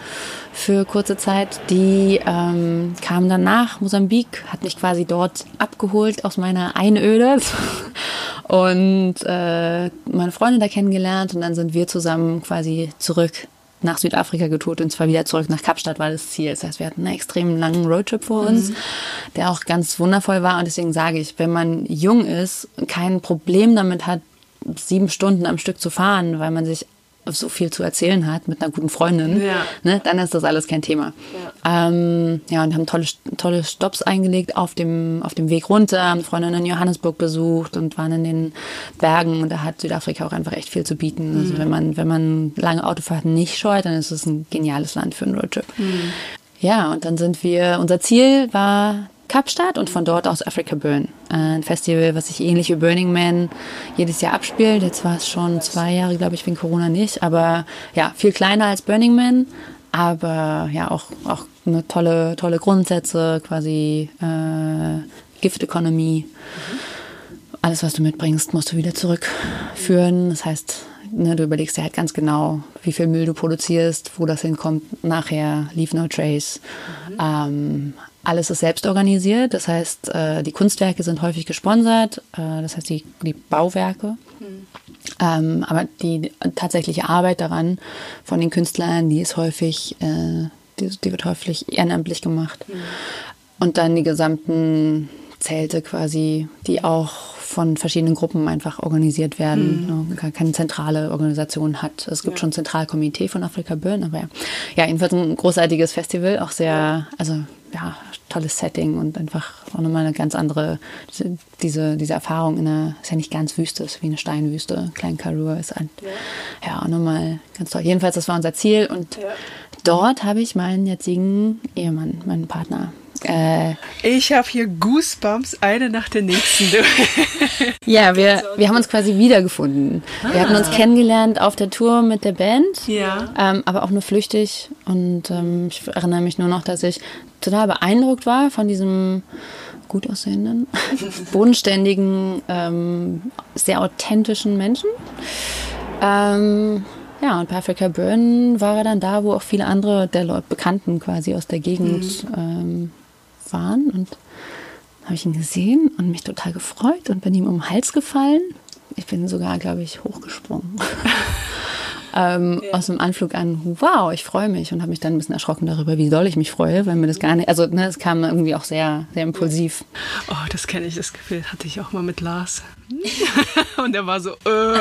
für kurze Zeit. Die ähm, kam dann nach Mosambik, hat mich quasi dort abgeholt aus meiner Einöde und äh, meine Freundin da kennengelernt und dann sind wir zusammen quasi zurück nach Südafrika getourt und zwar wieder zurück nach Kapstadt war das Ziel. Das heißt, wir hatten einen extrem langen Roadtrip vor uns, der auch ganz wundervoll war und deswegen sage ich, wenn man jung ist, kein Problem damit hat, sieben Stunden am Stück zu fahren, weil man sich so viel zu erzählen hat mit einer guten Freundin, Ja. ne, dann ist das alles kein Thema. Ja, ähm, ja und haben tolle, tolle Stops eingelegt auf dem, auf dem Weg runter, haben Freundin in Johannesburg besucht und waren in den Bergen und da hat Südafrika auch einfach echt viel zu bieten. Also wenn man, wenn man lange Autofahrten nicht scheut, dann ist es ein geniales Land für einen Roadtrip. Ja, und dann sind wir, unser Ziel war Kapstadt und von dort aus Africa Burn. Ein Festival, was sich ähnlich wie Burning Man jedes Jahr abspielt. Jetzt war es schon zwei Jahre, glaube ich, wegen Corona nicht. Aber ja, viel kleiner als Burning Man. Aber ja, auch, auch eine tolle, tolle Grundsätze, quasi äh, Gift Economy. Alles, was du mitbringst, musst du wieder zurückführen. Das heißt, ne, du überlegst dir halt ganz genau, wie viel Müll du produzierst, wo das hinkommt nachher, Leave No Trace. Ähm, alles ist selbst organisiert, das heißt, äh, die Kunstwerke sind häufig gesponsert, äh, das heißt, die, die Bauwerke. Ähm, aber die tatsächliche Arbeit daran von den Künstlern, die ist häufig, äh, die, die wird häufig ehrenamtlich gemacht. Und dann die gesamten Zelte quasi, die auch von verschiedenen Gruppen einfach organisiert werden. Mhm. Keine zentrale Organisation hat. Es gibt schon ein Zentralkomitee von Afrika Burn, aber ja. ja, jedenfalls ein großartiges Festival, auch sehr, also ja, tolles Setting und einfach auch nochmal eine ganz andere, diese, diese Erfahrung in einer, ist ja nicht ganz Wüste, ist wie eine Steinwüste. Klein Karur ist ein, ja, ja auch nochmal ganz toll. Jedenfalls, das war unser Ziel und ja. Dort habe ich meinen jetzigen Ehemann, meinen Partner, äh, ich habe hier Goosebumps, eine nach der nächsten. ja, wir, wir haben uns quasi wiedergefunden. Ah. Wir hatten uns kennengelernt auf der Tour mit der Band, ja. ähm, aber auch nur flüchtig. Und ähm, ich erinnere mich nur noch, dass ich total beeindruckt war von diesem gut aussehenden, bodenständigen, ähm, sehr authentischen Menschen. Ähm, ja, und bei Africa Burn war er dann da, wo auch viele andere der Leute, Bekannten quasi aus der Gegend Mhm. ähm, waren. Und habe ich ihn gesehen und mich total gefreut und bin ihm um den Hals gefallen. Ich bin sogar, glaube ich, hochgesprungen. ähm, Aus dem Anflug an, wow, ich freue mich und habe mich dann ein bisschen erschrocken darüber, wie doll ich mich freue, weil mir das gar nicht, also ne, es kam irgendwie auch sehr, sehr impulsiv. Oh, das kenne ich, das Gefühl hatte ich auch mal mit Lars. Und er war so, äh.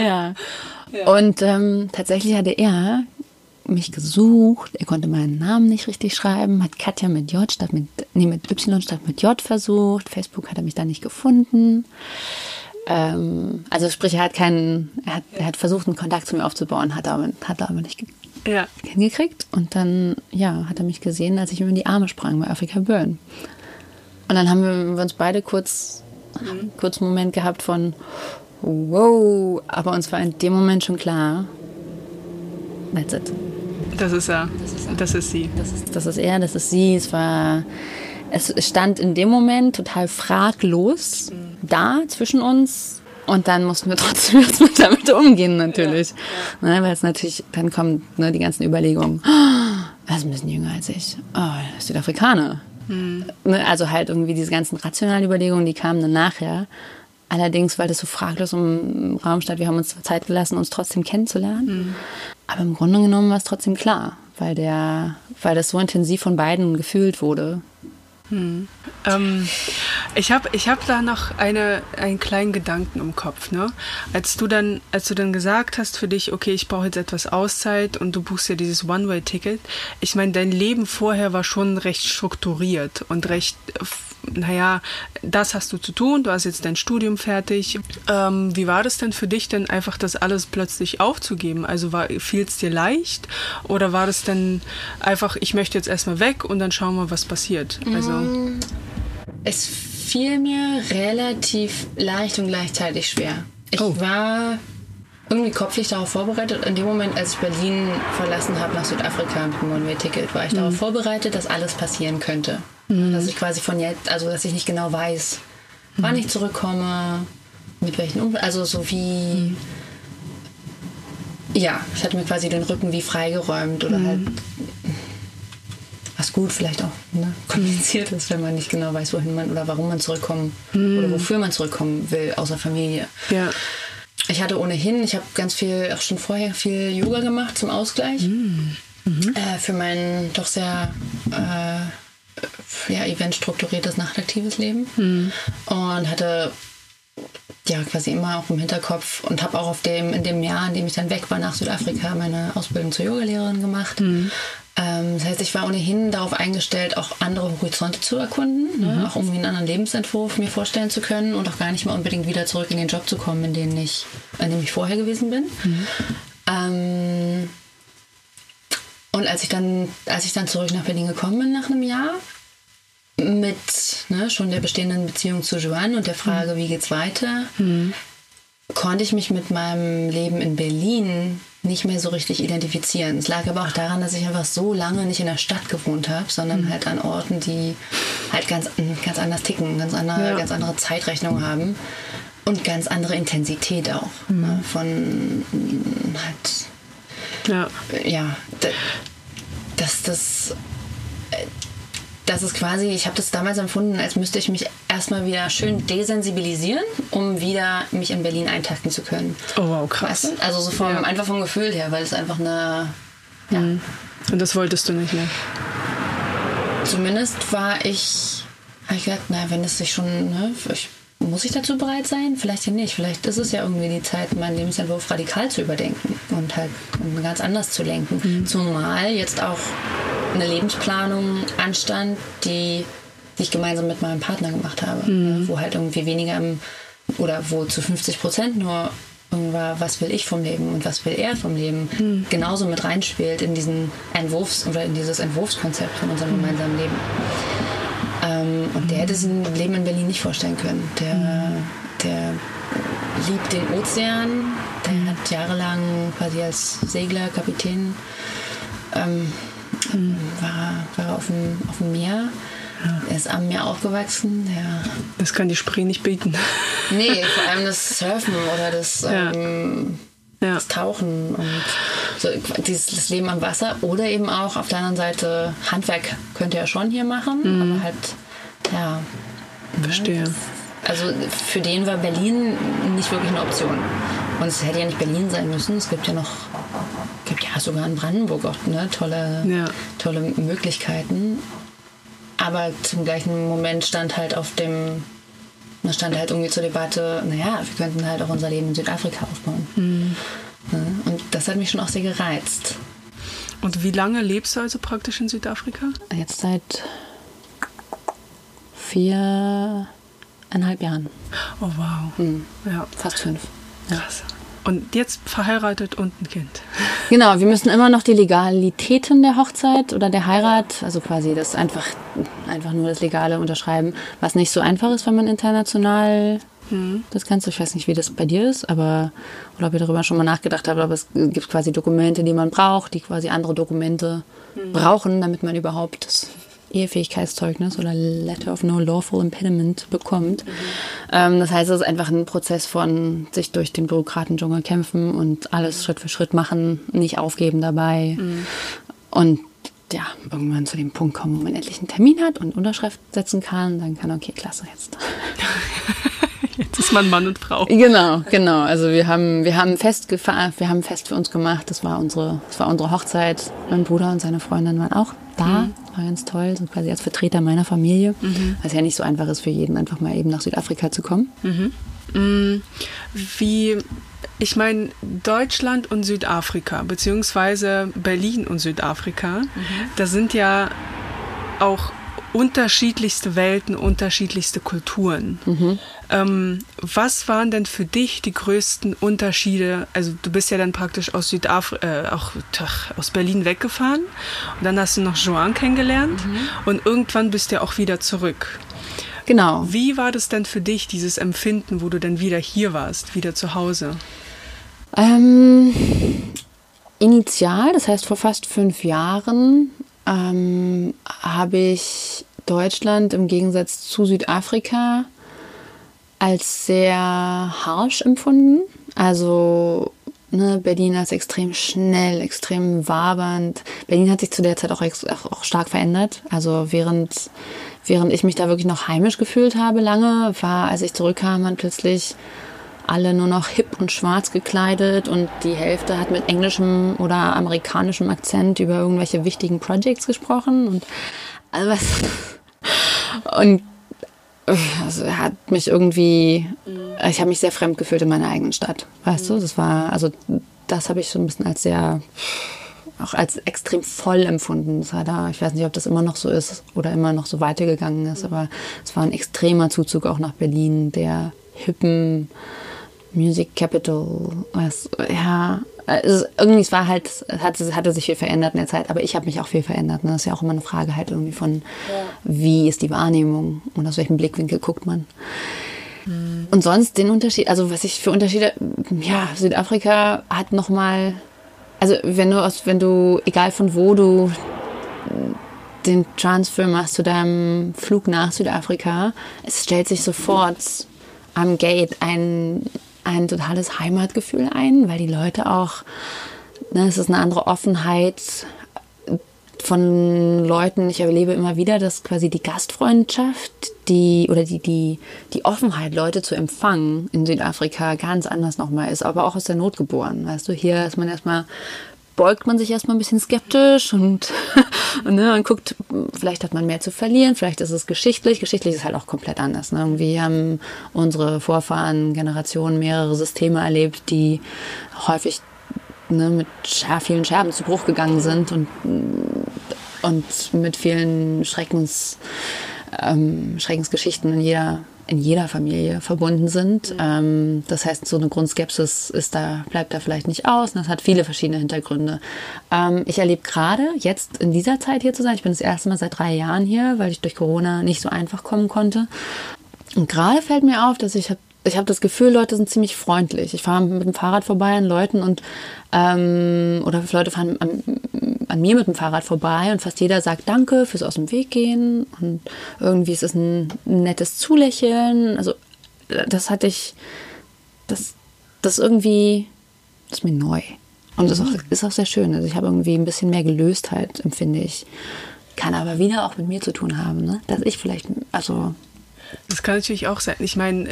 Ja. Und ähm, tatsächlich hatte er mich gesucht. Er konnte meinen Namen nicht richtig schreiben, hat Katja mit J statt mit, nee, mit Y statt mit J versucht. Facebook hat er mich da nicht gefunden. Ähm, also sprich, er hat keinen, er hat, er hat versucht, einen Kontakt zu mir aufzubauen, hat aber, hat aber nicht Ja. hingekriegt. Und dann, ja, hat er mich gesehen, als ich ihm in die Arme sprang bei Afrika Burn. Und dann haben wir uns beide kurz, kurz einen Moment gehabt von, wow, aber uns war in dem Moment schon klar, that's it. Das ist er. Das ist sie. Das ist, das ist er, das ist sie. Es war, es stand in dem Moment total fraglos da zwischen uns. Und dann mussten wir trotzdem mit damit umgehen, natürlich. Ne, weil es natürlich, dann kommen ne, die ganzen Überlegungen. Oh, er ist ein bisschen jünger als ich. Oh, er ist Südafrikaner. Ne, also halt irgendwie diese ganzen rationalen Überlegungen, die kamen dann nachher. Allerdings, weil das so fraglos im Raum stand, wir haben uns zwar Zeit gelassen, uns trotzdem kennenzulernen. Aber im Grunde genommen war es trotzdem klar, weil, der, weil das so intensiv von beiden gefühlt wurde. Ähm, ich habe ich hab da noch eine, einen kleinen Gedanken im Kopf. Ne? Als, du dann, als du dann gesagt hast für dich, okay, ich brauche jetzt etwas Auszeit und du buchst ja dieses One-Way-Ticket. Ich meine, dein Leben vorher war schon recht strukturiert und recht, naja, das hast du zu tun, du hast jetzt dein Studium fertig. Ähm, wie war das denn für dich denn einfach, das alles plötzlich aufzugeben? Also fiel es dir leicht oder war das denn einfach, ich möchte jetzt erstmal weg und dann schauen wir, was passiert? Also, Es fiel mir relativ leicht und gleichzeitig schwer. Ich Oh. war irgendwie kopflich darauf vorbereitet. In dem Moment, als ich Berlin verlassen habe nach Südafrika mit dem One-Way-Ticket, war ich darauf vorbereitet, dass alles passieren könnte. Dass ich quasi von jetzt, also dass ich nicht genau weiß, wann ich zurückkomme, mit welchen um also so wie ja, ich hatte mir quasi den Rücken wie freigeräumt oder halt was gut vielleicht auch ne, kompliziert ist, wenn man nicht genau weiß, wohin man oder warum man zurückkommen oder wofür man zurückkommen will, außer Familie. ja. Ich hatte ohnehin, ich habe ganz viel, auch schon vorher viel Yoga gemacht zum Ausgleich. Äh, für mein doch sehr äh, ja, eventstrukturiertes, nachtaktives Leben. Und hatte ja quasi immer auch im Hinterkopf und habe auch auf dem, in dem Jahr, in dem ich dann weg war nach Südafrika, meine Ausbildung zur Yogalehrerin gemacht. Ähm, das heißt, ich war ohnehin darauf eingestellt, auch andere Horizonte zu erkunden, ne? auch irgendwie einen anderen Lebensentwurf mir vorstellen zu können und auch gar nicht mal unbedingt wieder zurück in den Job zu kommen, in dem ich, in dem ich vorher gewesen bin. Ähm, und als ich dann, als ich dann zurück nach Berlin gekommen bin nach einem Jahr, mit ne, schon der bestehenden Beziehung zu Joanne und der Frage, wie geht's weiter, konnte ich mich mit meinem Leben in Berlin nicht mehr so richtig identifizieren. Es lag aber auch daran, dass ich einfach so lange nicht in der Stadt gewohnt habe, sondern halt an Orten, die halt ganz, ganz anders ticken, ganz andere, Ja. ganz andere Zeitrechnung haben und ganz andere Intensität auch. Ne, von halt Ja. ja, das, äh, das ist quasi, ich habe das damals empfunden, als müsste ich mich erstmal wieder schön desensibilisieren, um wieder mich in Berlin eintakten zu können. Oh wow, krass. Weißt du? Also so vom, Ja. einfach vom Gefühl her, weil es einfach eine, ja, Und das wolltest du nicht mehr. zumindest war ich, habe ich gedacht, na, wenn es sich schon, ne, ich, muss ich dazu bereit sein? Vielleicht ja nicht. Vielleicht ist es ja irgendwie die Zeit, meinen Lebensentwurf radikal zu überdenken und halt um ganz anders zu lenken. Zumal jetzt auch eine Lebensplanung anstand, die, die ich gemeinsam mit meinem Partner gemacht habe. Ne, wo halt irgendwie weniger im, oder wo zu 50 Prozent nur war, was will ich vom Leben und was will er vom Leben, genauso mit reinspielt in diesen Entwurfs- oder in dieses Entwurfskonzept von unserem gemeinsamen Leben. Ähm, und der hätte sich ein Leben in Berlin nicht vorstellen können. Der, der liebt den Ozean, der hat jahrelang quasi als Segler, Kapitän, ähm, war, war auf, dem, auf dem Meer Er ist am Meer aufgewachsen, ja. Das kann die Spree nicht bieten. Nee, vor allem das Surfen oder das, Ja. ähm, Ja. das Tauchen und so, dieses das Leben am Wasser. Oder eben auch auf der anderen Seite Handwerk könnte er schon hier machen, Mhm. aber halt, ja. Verstehe. Also für den war Berlin nicht wirklich eine Option. Und es hätte ja nicht Berlin sein müssen. Es gibt ja noch, gibt ja sogar in Brandenburg auch ne, tolle, Ja. tolle Möglichkeiten. Aber zum gleichen Moment stand halt auf dem, da stand halt irgendwie zur Debatte, naja, wir könnten halt auch unser Leben in Südafrika aufbauen. Ne? Und das hat mich schon auch sehr gereizt. Und wie lange lebst du also praktisch in Südafrika? Jetzt seit viereinhalb Jahren, Oh wow. Ja, fast fünf. krass. Und jetzt verheiratet und ein Kind. Genau, wir müssen immer noch die Legalitäten der Hochzeit oder der Heirat, also quasi das einfach, einfach nur das Legale unterschreiben, was nicht so einfach ist, wenn man international das Ganze, ich weiß nicht, wie das bei dir ist, aber, oder ob ihr darüber schon mal nachgedacht habt, aber es gibt quasi Dokumente, die man braucht, die quasi andere Dokumente brauchen, damit man überhaupt das Ehefähigkeitszeugnis oder Letter of No Lawful Impediment bekommt. Ähm, das heißt, es ist einfach ein Prozess von sich durch den Bürokratendschungel kämpfen und alles Schritt für Schritt machen, nicht aufgeben dabei. Und ja, irgendwann zu dem Punkt kommen, wo man endlich einen Termin hat und Unterschrift setzen kann, dann kann, okay, klasse, jetzt. Jetzt ist man Mann und Frau. Genau, genau. Also wir haben, wir haben fest wir haben fest für uns gemacht. Das war unsere, das war unsere Hochzeit. Mein Bruder und seine Freundin waren auch da. War ganz toll, sind quasi als Vertreter meiner Familie. Was ja nicht so einfach ist für jeden, einfach mal eben nach Südafrika zu kommen. Wie, ich meine, Deutschland und Südafrika, beziehungsweise Berlin und Südafrika, da sind ja auch unterschiedlichste Welten, unterschiedlichste Kulturen. Ähm, was waren denn für dich die größten Unterschiede? Also du bist ja dann praktisch aus Südafrika, äh, auch tach, aus Berlin weggefahren und dann hast du noch Joan kennengelernt und irgendwann bist du ja auch wieder zurück. Genau. Wie war das denn für dich, dieses Empfinden, wo du dann wieder hier warst, wieder zu Hause? Ähm, initial, das heißt vor fast fünf Jahren, ähm, habe ich Deutschland im Gegensatz zu Südafrika als sehr harsh empfunden. Also ne, Berlin als extrem schnell, extrem wabernd. Berlin hat sich zu der Zeit auch, auch stark verändert. Also während, während ich mich da wirklich noch heimisch gefühlt habe lange, war, als ich zurückkam, man plötzlich alle nur noch hip und schwarz gekleidet und die Hälfte hat mit englischem oder amerikanischem Akzent über irgendwelche wichtigen Projects gesprochen und also was und also hat mich irgendwie, ich habe mich sehr fremd gefühlt in meiner eigenen Stadt, weißt du? Das war, also das habe ich so ein bisschen als sehr, auch als extrem voll empfunden. Das war da, ich weiß nicht, ob das immer noch so ist oder immer noch so weitergegangen ist, aber es war ein extremer Zuzug auch nach Berlin, der hippen Music Capital, was, ja, also irgendwie, es war halt, es hatte, hatte sich viel verändert in der Zeit, aber ich habe mich auch viel verändert. Ne? Das ist ja auch immer eine Frage halt irgendwie von, wie ist die Wahrnehmung und aus welchem Blickwinkel guckt man. Und sonst den Unterschied, also was ich für Unterschiede, ja, Südafrika hat nochmal, also wenn du aus, wenn du, egal von wo du den Transfer machst zu deinem Flug nach Südafrika, es stellt sich sofort am Gate ein, ein totales Heimatgefühl ein, weil die Leute auch, ne, es ist eine andere Offenheit von Leuten. Ich erlebe immer wieder, dass quasi die Gastfreundschaft, die oder die, die, die Offenheit, Leute zu empfangen in Südafrika ganz anders nochmal ist, aber auch aus der Not geboren. Weißt du, hier ist man erstmal beugt man sich erstmal ein bisschen skeptisch und, und, ne, und guckt, vielleicht hat man mehr zu verlieren, vielleicht ist es geschichtlich. Geschichtlich ist halt auch komplett anders. Ne? Irgendwie haben unsere Vorfahren Generationen mehrere Systeme erlebt, die häufig ne, mit vielen Scherben zu Bruch gegangen sind und, und mit vielen Schreckens, ähm, Schreckensgeschichten in jeder in jeder Familie verbunden sind. Ähm, das heißt, so eine Grundskepsis ist da, bleibt da vielleicht nicht aus. Und das hat viele verschiedene Hintergründe. Ähm, ich erlebe gerade, jetzt in dieser Zeit hier zu sein, ich bin das erste Mal seit drei Jahren hier, weil ich durch Corona nicht so einfach kommen konnte. Und gerade fällt mir auf, dass ich habe ich habe das Gefühl, Leute sind ziemlich freundlich. Ich fahre mit dem Fahrrad vorbei an Leuten und ähm, oder Leute fahren an, an, mir mit dem Fahrrad vorbei und fast jeder sagt Danke fürs aus dem Weg gehen und irgendwie ist es ein, nettes Zulächeln. Also das hatte ich, das, das irgendwie, das ist mir neu. Und das ist auch, ist auch sehr schön. Also ich habe irgendwie ein bisschen mehr Gelöstheit, empfinde ich. Kann aber wieder auch mit mir zu tun haben, ne? Dass ich vielleicht, also das kann natürlich auch sein. Ich meine,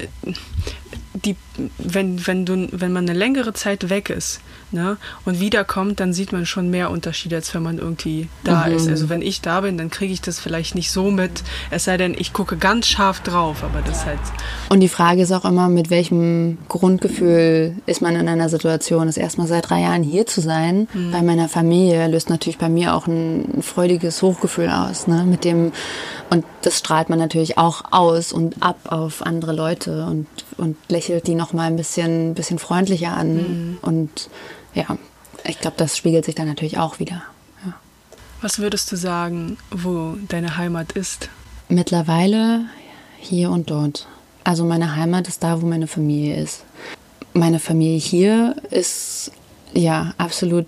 die, wenn, wenn, du, wenn man eine längere Zeit weg ist ne, und wiederkommt, dann sieht man schon mehr Unterschiede, als wenn man irgendwie da mhm. ist. Also wenn ich da bin, dann kriege ich das vielleicht nicht so mit, es sei denn, ich gucke ganz scharf drauf, aber das halt. Und die Frage ist auch immer, mit welchem Grundgefühl ist man in einer Situation, das erstmal seit drei Jahren hier zu sein, mhm. bei meiner Familie, löst natürlich bei mir auch ein freudiges Hochgefühl aus, ne, mit dem, und das strahlt man natürlich auch aus und ab auf andere Leute und, und lächelt die noch mal ein bisschen, bisschen freundlicher an. Mhm. Und ja, ich glaube, das spiegelt sich dann natürlich auch wieder. Ja. Was würdest du sagen, wo deine Heimat ist? Mittlerweile hier und dort. Also meine Heimat ist da, wo meine Familie ist. Meine Familie hier ist ja absolut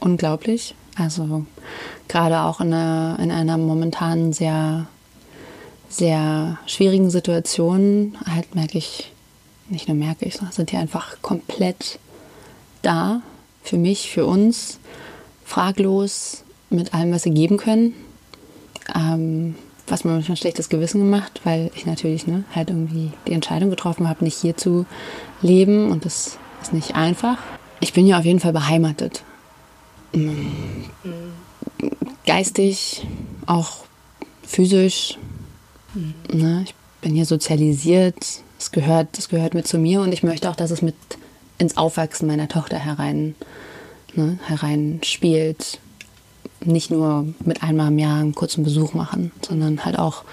unglaublich. Also gerade auch in einer, in einer momentan sehr sehr schwierigen Situationen halt merke ich, nicht nur merke ich, sind die einfach komplett da für mich, für uns, fraglos mit allem, was sie geben können. Ähm, was mir manchmal ein schlechtes Gewissen gemacht, weil ich natürlich ne, halt irgendwie die Entscheidung getroffen habe, nicht hier zu leben und das ist nicht einfach. Ich bin ja auf jeden Fall beheimatet. Mhm. Geistig, auch physisch. Ne? Ich bin hier sozialisiert, es gehört, es gehört mit zu mir und ich möchte auch, dass es mit ins Aufwachsen meiner Tochter herein, ne, herein spielt. Nicht nur mit einmal im Jahr einen kurzen Besuch machen, sondern halt auch,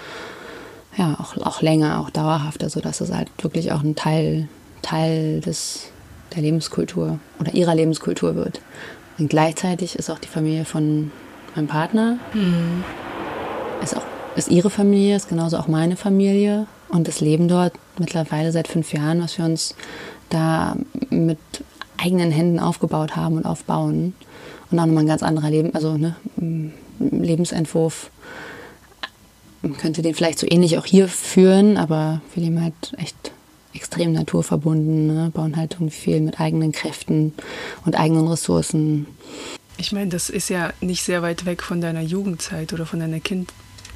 ja, auch, auch länger, auch dauerhafter, sodass es halt wirklich auch ein Teil, Teil des, der Lebenskultur oder ihrer Lebenskultur wird. Und gleichzeitig ist auch die Familie von meinem Partner, mhm. ist auch ist ihre Familie, ist genauso auch meine Familie und das Leben dort mittlerweile seit fünf Jahren, was wir uns da mit eigenen Händen aufgebaut haben und aufbauen. Und auch nochmal ein ganz anderer Leben, also ne, Lebensentwurf. Man könnte den vielleicht so ähnlich auch hier führen, aber wir leben halt echt extrem naturverbunden, ne? bauen halt irgendwie viel mit eigenen Kräften und eigenen Ressourcen. Ich meine, das ist ja nicht sehr weit weg von deiner Jugendzeit oder von deiner kind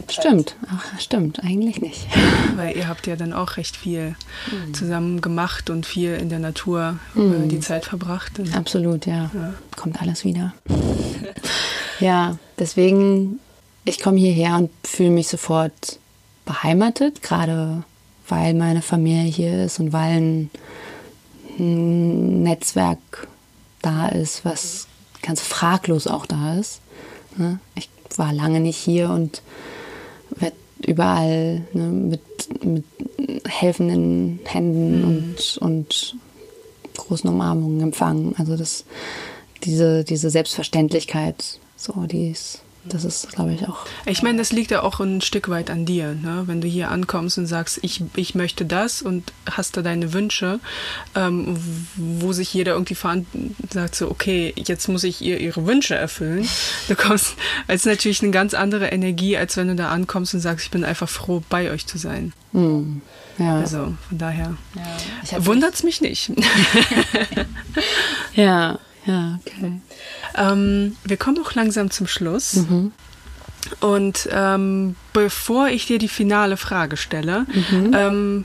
Stimmt, Ach, stimmt, eigentlich nicht. Weil ihr habt ja dann auch recht viel mhm. zusammen gemacht und viel in der Natur mhm. die Zeit verbracht. Absolut, ja. ja. Kommt alles wieder. ja, deswegen, ich komme hierher und fühle mich sofort beheimatet, gerade weil meine Familie hier ist und weil ein, ein Netzwerk da ist, was ganz fraglos auch da ist. Ne? Ich war lange nicht hier und werde überall ne, mit, mit helfenden Händen mhm. und, und großen Umarmungen empfangen. Also das, diese, diese Selbstverständlichkeit, so, die ist das ist, glaube ich, auch. Ich meine, das liegt ja auch ein Stück weit an dir, ne? wenn du hier ankommst und sagst, ich, ich möchte das und hast da deine Wünsche, ähm, wo sich jeder irgendwie sagt, so, okay, jetzt muss ich ihr ihre Wünsche erfüllen. Du kommst, ist natürlich eine ganz andere Energie, als wenn du da ankommst und sagst, ich bin einfach froh, bei euch zu sein. Hm. Ja. Also von daher ja. wundert es mich nicht. ja, ja, okay. Ähm, wir kommen auch langsam zum Schluss. Mhm. Und ähm, bevor ich dir die finale Frage stelle, mhm. ähm,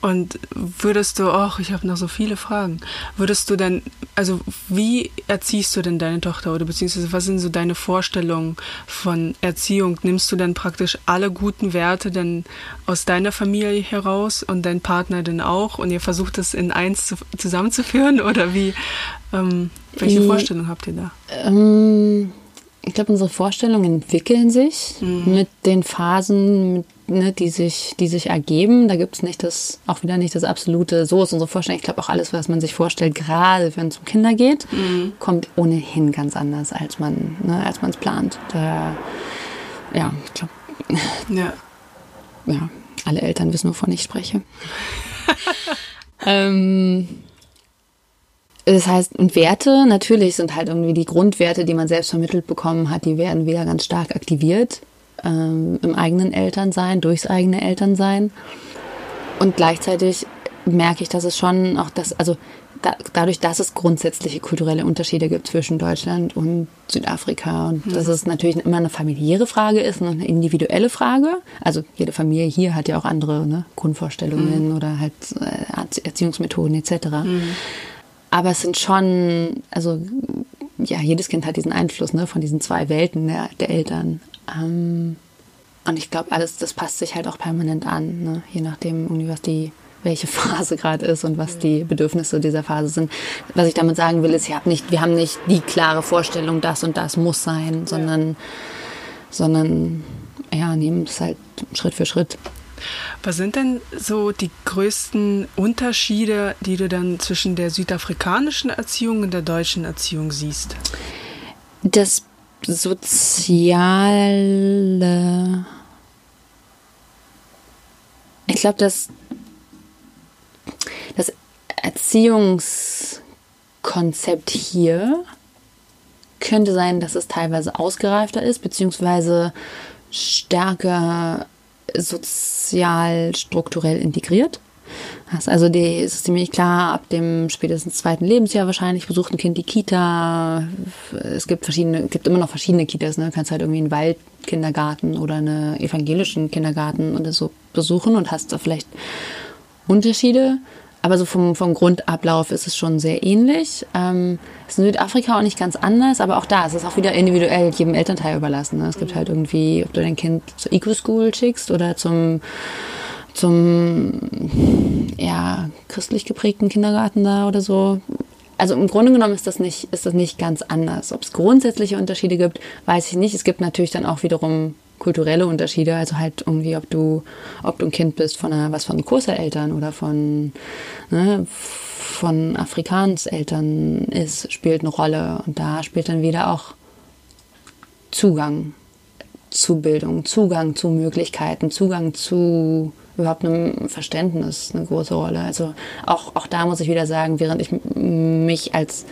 und würdest du, ach, ich habe noch so viele Fragen. Würdest du denn, also wie erziehst du denn deine Tochter oder beziehungsweise was sind so deine Vorstellungen von Erziehung? Nimmst du dann praktisch alle guten Werte dann aus deiner Familie heraus und dein Partner dann auch und ihr versucht es in eins zu, zusammenzuführen oder wie? Ähm, welche Vorstellung habt ihr da? Ähm, ich glaube, unsere Vorstellungen entwickeln sich mhm. mit den Phasen, mit ne, die, sich, die sich ergeben. Da gibt es nicht das, auch wieder nicht das absolute, so ist unsere Vorstellung. Ich glaube auch alles, was man sich vorstellt, gerade wenn es um Kinder geht, mhm. kommt ohnehin ganz anders, als man ne, es plant. Da, ja, ich glaube. Ja. ja, alle Eltern wissen, wovon ich spreche. ähm, das heißt, und Werte natürlich sind halt irgendwie die Grundwerte, die man selbst vermittelt bekommen hat, die werden wieder ganz stark aktiviert ähm, im eigenen Elternsein, durchs eigene Elternsein. Und gleichzeitig merke ich, dass es schon auch das, also da, dadurch, dass es grundsätzliche kulturelle Unterschiede gibt zwischen Deutschland und Südafrika und mhm. dass es natürlich immer eine familiäre Frage ist, eine individuelle Frage. Also jede Familie hier hat ja auch andere ne, Grundvorstellungen mhm. oder halt äh, Erziehungsmethoden etc. Mhm. Aber es sind schon, also ja, jedes Kind hat diesen Einfluss ne, von diesen zwei Welten der, der Eltern. Ähm, und ich glaube, alles, das passt sich halt auch permanent an, ne? je nachdem, was die, welche Phase gerade ist und was die Bedürfnisse dieser Phase sind. Was ich damit sagen will, ist, ich hab nicht, wir haben nicht die klare Vorstellung, das und das muss sein, sondern, ja. sondern ja, nehmen es halt Schritt für Schritt. Was sind denn so die größten Unterschiede, die du dann zwischen der südafrikanischen Erziehung und der deutschen Erziehung siehst? Das soziale. Ich glaube, dass das Erziehungskonzept hier könnte sein, dass es teilweise ausgereifter ist, beziehungsweise stärker sozial strukturell integriert. Also die ist ziemlich klar, ab dem spätestens zweiten Lebensjahr wahrscheinlich besucht ein Kind die Kita. Es gibt verschiedene, gibt immer noch verschiedene Kitas, ne? Du kannst halt irgendwie einen Waldkindergarten oder einen evangelischen Kindergarten oder so besuchen und hast da vielleicht Unterschiede. Aber so vom, vom Grundablauf ist es schon sehr ähnlich. Ähm, ist in Südafrika auch nicht ganz anders, aber auch da ist es auch wieder individuell jedem Elternteil überlassen. Ne? Es gibt halt irgendwie, ob du dein Kind zur Eco-School schickst oder zum zum ja, christlich geprägten Kindergarten da oder so. Also im Grunde genommen ist das nicht, ist das nicht ganz anders. Ob es grundsätzliche Unterschiede gibt, weiß ich nicht. Es gibt natürlich dann auch wiederum kulturelle Unterschiede. Also halt irgendwie, ob du, ob du ein Kind bist von einer, was von Kursereltern oder von, ne, von Afrikanseltern ist, spielt eine Rolle. Und da spielt dann wieder auch Zugang zu Bildung, Zugang zu Möglichkeiten, Zugang zu überhaupt einem Verständnis eine große Rolle. Also auch, auch da muss ich wieder sagen, während ich mich als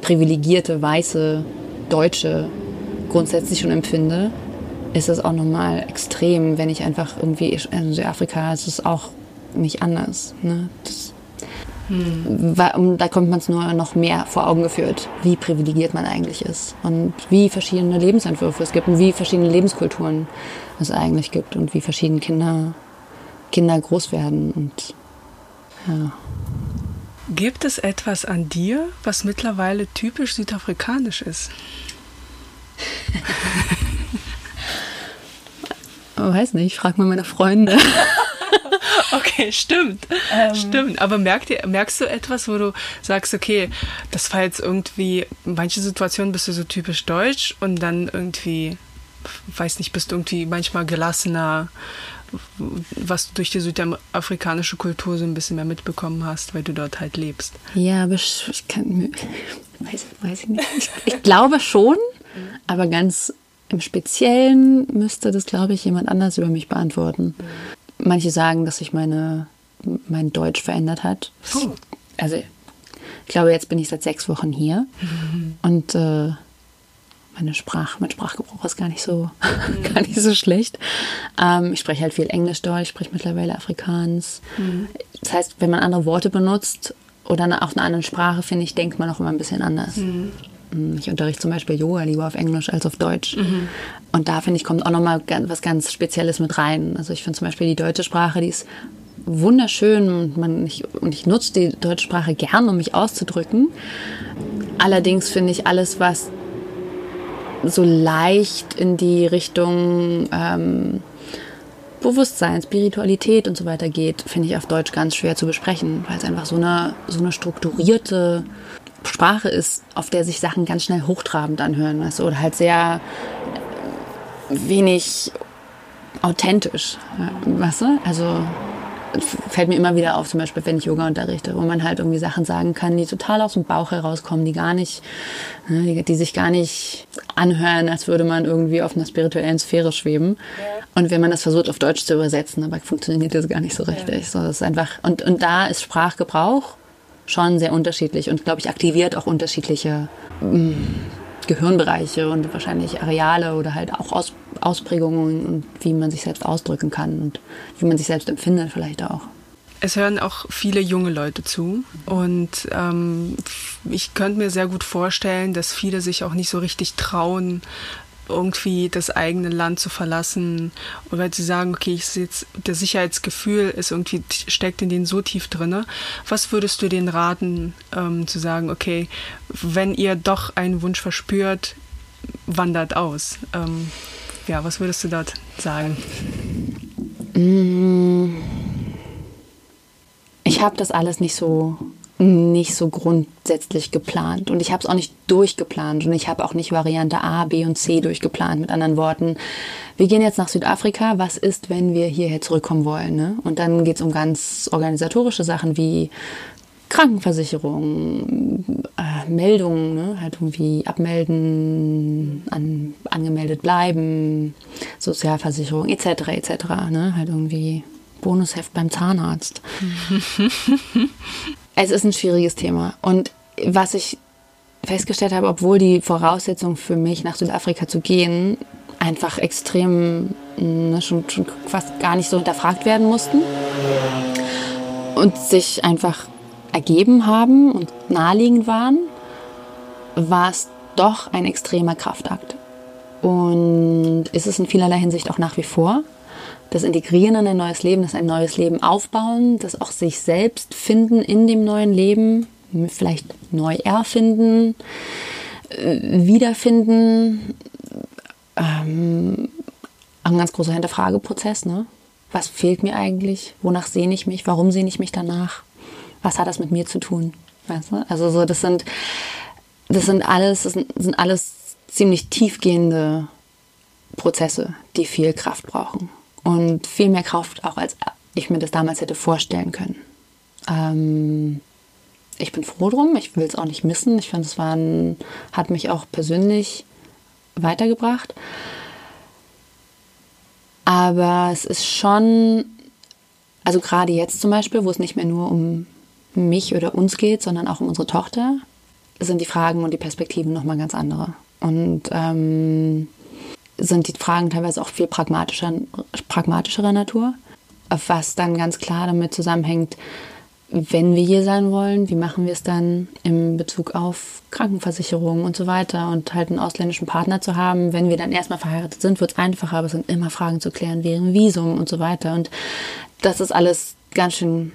privilegierte, weiße Deutsche grundsätzlich schon empfinde, ist es auch nochmal extrem, wenn ich einfach irgendwie, in Südafrika ist es auch nicht anders. Ne? Das, hm. Da kommt man es nur noch mehr vor Augen geführt, wie privilegiert man eigentlich ist und wie verschiedene Lebensentwürfe es gibt und wie verschiedene Lebenskulturen es eigentlich gibt und wie verschiedene Kinder Kinder groß werden und ja. Gibt es etwas an dir, was mittlerweile typisch südafrikanisch ist? Weiß nicht, frag mal meine Freunde. okay, stimmt. Ähm. Stimmt. Aber merkt ihr, merkst du etwas, wo du sagst, okay, das war jetzt irgendwie, in manchen Situationen bist du so typisch deutsch und dann irgendwie, weiß nicht, bist du irgendwie manchmal gelassener was du durch die südafrikanische Kultur so ein bisschen mehr mitbekommen hast, weil du dort halt lebst. Ja, aber ich, kann, weiß, weiß ich nicht. Ich, ich glaube schon, aber ganz im Speziellen müsste das, glaube ich, jemand anders über mich beantworten. Manche sagen, dass sich meine, mein Deutsch verändert hat. Oh. Also, ich glaube, jetzt bin ich seit sechs Wochen hier. Mhm. Und äh, meine Sprach, mein Sprachgebrauch ist gar nicht so, mhm. gar nicht so schlecht. Ähm, ich spreche halt viel Englisch, Deutsch, ich spreche mittlerweile Afrikaans. Mhm. Das heißt, wenn man andere Worte benutzt oder auf einer anderen Sprache, finde ich, denkt man auch immer ein bisschen anders. Mhm. Mm, ich unterrichte zum Beispiel Yoga lieber auf Englisch als auf Deutsch. Mhm. Und da finde ich, kommt auch nochmal was ganz Spezielles mit rein. Also ich finde zum Beispiel die deutsche Sprache, die ist wunderschön und, man, ich, und ich nutze die deutsche Sprache gern, um mich auszudrücken. Allerdings finde ich alles, was so leicht in die Richtung ähm, Bewusstsein, Spiritualität und so weiter geht, finde ich auf Deutsch ganz schwer zu besprechen, weil es einfach so eine, so eine strukturierte Sprache ist, auf der sich Sachen ganz schnell hochtrabend anhören, weißt du, oder halt sehr wenig authentisch, weißt du? Also fällt mir immer wieder auf, zum Beispiel, wenn ich Yoga unterrichte, wo man halt irgendwie Sachen sagen kann, die total aus dem Bauch herauskommen, die gar nicht, ne, die, die, sich gar nicht anhören, als würde man irgendwie auf einer spirituellen Sphäre schweben. Ja. Und wenn man das versucht, auf Deutsch zu übersetzen, aber funktioniert das gar nicht so richtig. Ja. So, das ist einfach, und, und da ist Sprachgebrauch schon sehr unterschiedlich und, glaube ich, aktiviert auch unterschiedliche mh, mm, Gehirnbereiche und wahrscheinlich Areale oder halt auch Aus, Ausprägungen und wie man sich selbst ausdrücken kann und wie man sich selbst empfindet vielleicht auch. Es hören auch viele junge Leute zu und ähm, ich könnte mir sehr gut vorstellen, dass viele sich auch nicht so richtig trauen, irgendwie das eigene Land zu verlassen oder sie sagen, okay, ich jetzt, der Sicherheitsgefühl ist irgendwie steckt in denen so tief drinne. Was würdest du denen raten, ähm, zu sagen, okay, wenn ihr doch einen Wunsch verspürt, wandert aus? Ähm, ja, was würdest du dort sagen? Ich habe das alles nicht so nicht so grundsätzlich geplant und ich habe es auch nicht durchgeplant und ich habe auch nicht Variante A, B und C durchgeplant. Mit anderen Worten, wir gehen jetzt nach Südafrika. Was ist, wenn wir hierher zurückkommen wollen? Ne? Und dann geht es um ganz organisatorische Sachen wie Krankenversicherung, äh, Meldungen, ne? halt irgendwie abmelden, an, angemeldet bleiben, Sozialversicherung etc. etc. Ne? Halt irgendwie Bonusheft beim Zahnarzt. es ist ein schwieriges Thema. Und was ich festgestellt habe, obwohl die Voraussetzungen für mich nach Südafrika zu gehen einfach extrem ne, schon, schon fast gar nicht so hinterfragt werden mussten und sich einfach ergeben haben und naheliegend waren, war es doch ein extremer Kraftakt. Und ist es in vielerlei Hinsicht auch nach wie vor das Integrieren in ein neues Leben, das ein neues Leben aufbauen, das auch sich selbst finden in dem neuen Leben, vielleicht neu erfinden, äh, wiederfinden. Ähm, ein ganz großer Hinterfrageprozess. Ne? Was fehlt mir eigentlich? Wonach sehne ich mich? Warum sehne ich mich danach? Was hat das mit mir zu tun? Weißt du? Also so, das sind, das sind alles, das sind, sind alles ziemlich tiefgehende Prozesse, die viel Kraft brauchen und viel mehr Kraft auch, als ich mir das damals hätte vorstellen können. Ähm, ich bin froh drum, ich will es auch nicht missen. Ich finde, es hat mich auch persönlich weitergebracht. Aber es ist schon, also gerade jetzt zum Beispiel, wo es nicht mehr nur um mich oder uns geht, sondern auch um unsere Tochter, sind die Fragen und die Perspektiven nochmal ganz andere. Und ähm, sind die Fragen teilweise auch viel pragmatischer, pragmatischerer Natur, was dann ganz klar damit zusammenhängt, wenn wir hier sein wollen, wie machen wir es dann in Bezug auf Krankenversicherung und so weiter und halt einen ausländischen Partner zu haben. Wenn wir dann erstmal verheiratet sind, wird es einfacher, aber es sind immer Fragen zu klären während Visum und so weiter. Und das ist alles ganz schön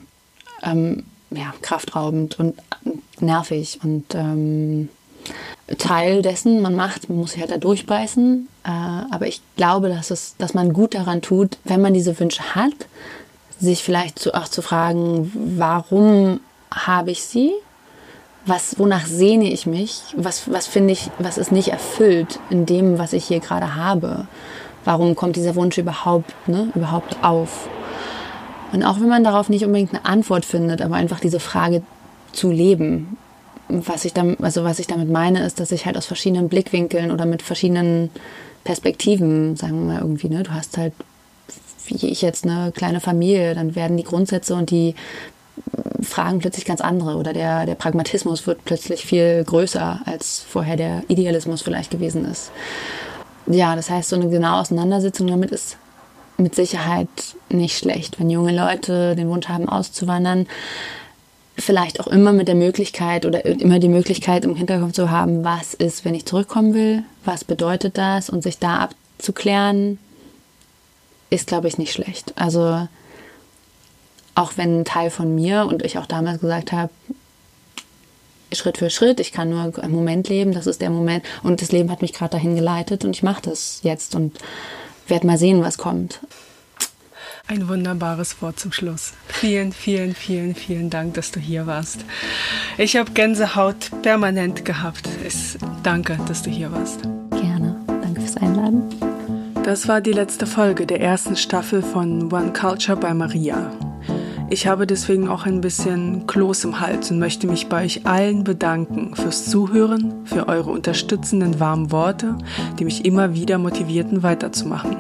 ähm, ja, kraftraubend und nervig und ähm, Teil dessen man macht. Man muss sich halt da durchbeißen. Äh, aber ich glaube, dass, es, dass man gut daran tut, wenn man diese Wünsche hat, sich vielleicht zu, auch zu fragen, warum habe ich sie? Was, wonach sehne ich mich? Was, was finde ich, was ist nicht erfüllt in dem, was ich hier gerade habe? Warum kommt dieser Wunsch überhaupt, ne, überhaupt auf? Und auch wenn man darauf nicht unbedingt eine Antwort findet, aber einfach diese Frage zu leben, was ich, damit, also was ich damit meine, ist, dass ich halt aus verschiedenen Blickwinkeln oder mit verschiedenen Perspektiven, sagen wir mal irgendwie, ne, du hast halt, wie ich jetzt, eine kleine Familie, dann werden die Grundsätze und die Fragen plötzlich ganz andere oder der, der Pragmatismus wird plötzlich viel größer, als vorher der Idealismus vielleicht gewesen ist. Ja, das heißt, so eine genaue Auseinandersetzung damit ist mit Sicherheit nicht schlecht, wenn junge Leute den Wunsch haben, auszuwandern vielleicht auch immer mit der Möglichkeit oder immer die Möglichkeit im Hinterkopf zu haben, was ist, wenn ich zurückkommen will, was bedeutet das und sich da abzuklären, ist, glaube ich, nicht schlecht. Also auch wenn ein Teil von mir und ich auch damals gesagt habe, Schritt für Schritt, ich kann nur im Moment leben, das ist der Moment und das Leben hat mich gerade dahin geleitet und ich mache das jetzt und werde mal sehen, was kommt. Ein wunderbares Wort zum Schluss. Vielen, vielen, vielen, vielen Dank, dass du hier warst. Ich habe Gänsehaut permanent gehabt. Ich danke, dass du hier warst. Gerne. Danke fürs Einladen. Das war die letzte Folge der ersten Staffel von One Culture bei Maria. Ich habe deswegen auch ein bisschen Kloß im Hals und möchte mich bei euch allen bedanken fürs Zuhören, für eure unterstützenden warmen Worte, die mich immer wieder motivierten weiterzumachen.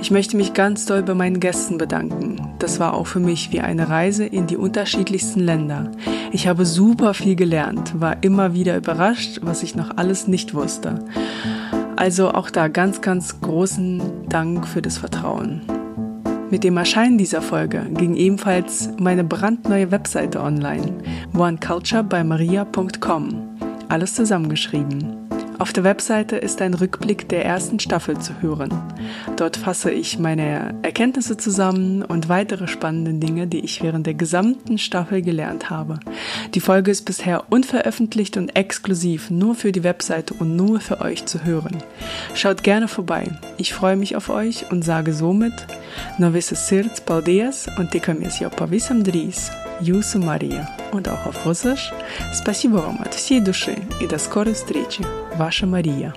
Ich möchte mich ganz doll bei meinen Gästen bedanken. Das war auch für mich wie eine Reise in die unterschiedlichsten Länder. Ich habe super viel gelernt, war immer wieder überrascht, was ich noch alles nicht wusste. Also auch da ganz, ganz großen Dank für das Vertrauen. Mit dem Erscheinen dieser Folge ging ebenfalls meine brandneue Webseite online, oneculturebymaria.com. Alles zusammengeschrieben. Auf der Webseite ist ein Rückblick der ersten Staffel zu hören. Dort fasse ich meine Erkenntnisse zusammen und weitere spannende Dinge, die ich während der gesamten Staffel gelernt habe. Die Folge ist bisher unveröffentlicht und exklusiv nur für die Webseite und nur für euch zu hören. Schaut gerne vorbei. Ich freue mich auf euch und sage somit Novice Sirts Paldies und Tikamies jau pavisam drīz. Jūsu Мария. Und auch auf Russisch. Спасибо вам от всей души и до скорой встречи. Ваша Мария.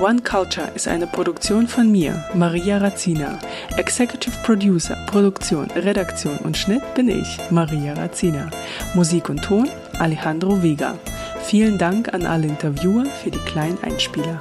One Culture ist eine Produktion von mir, Maria Razina. Executive Producer, Produktion, Redaktion und Schnitt bin ich, Maria Razina. Musik und Ton, Alejandro Vega. Vielen Dank an alle Interviewer für die kleinen Einspieler.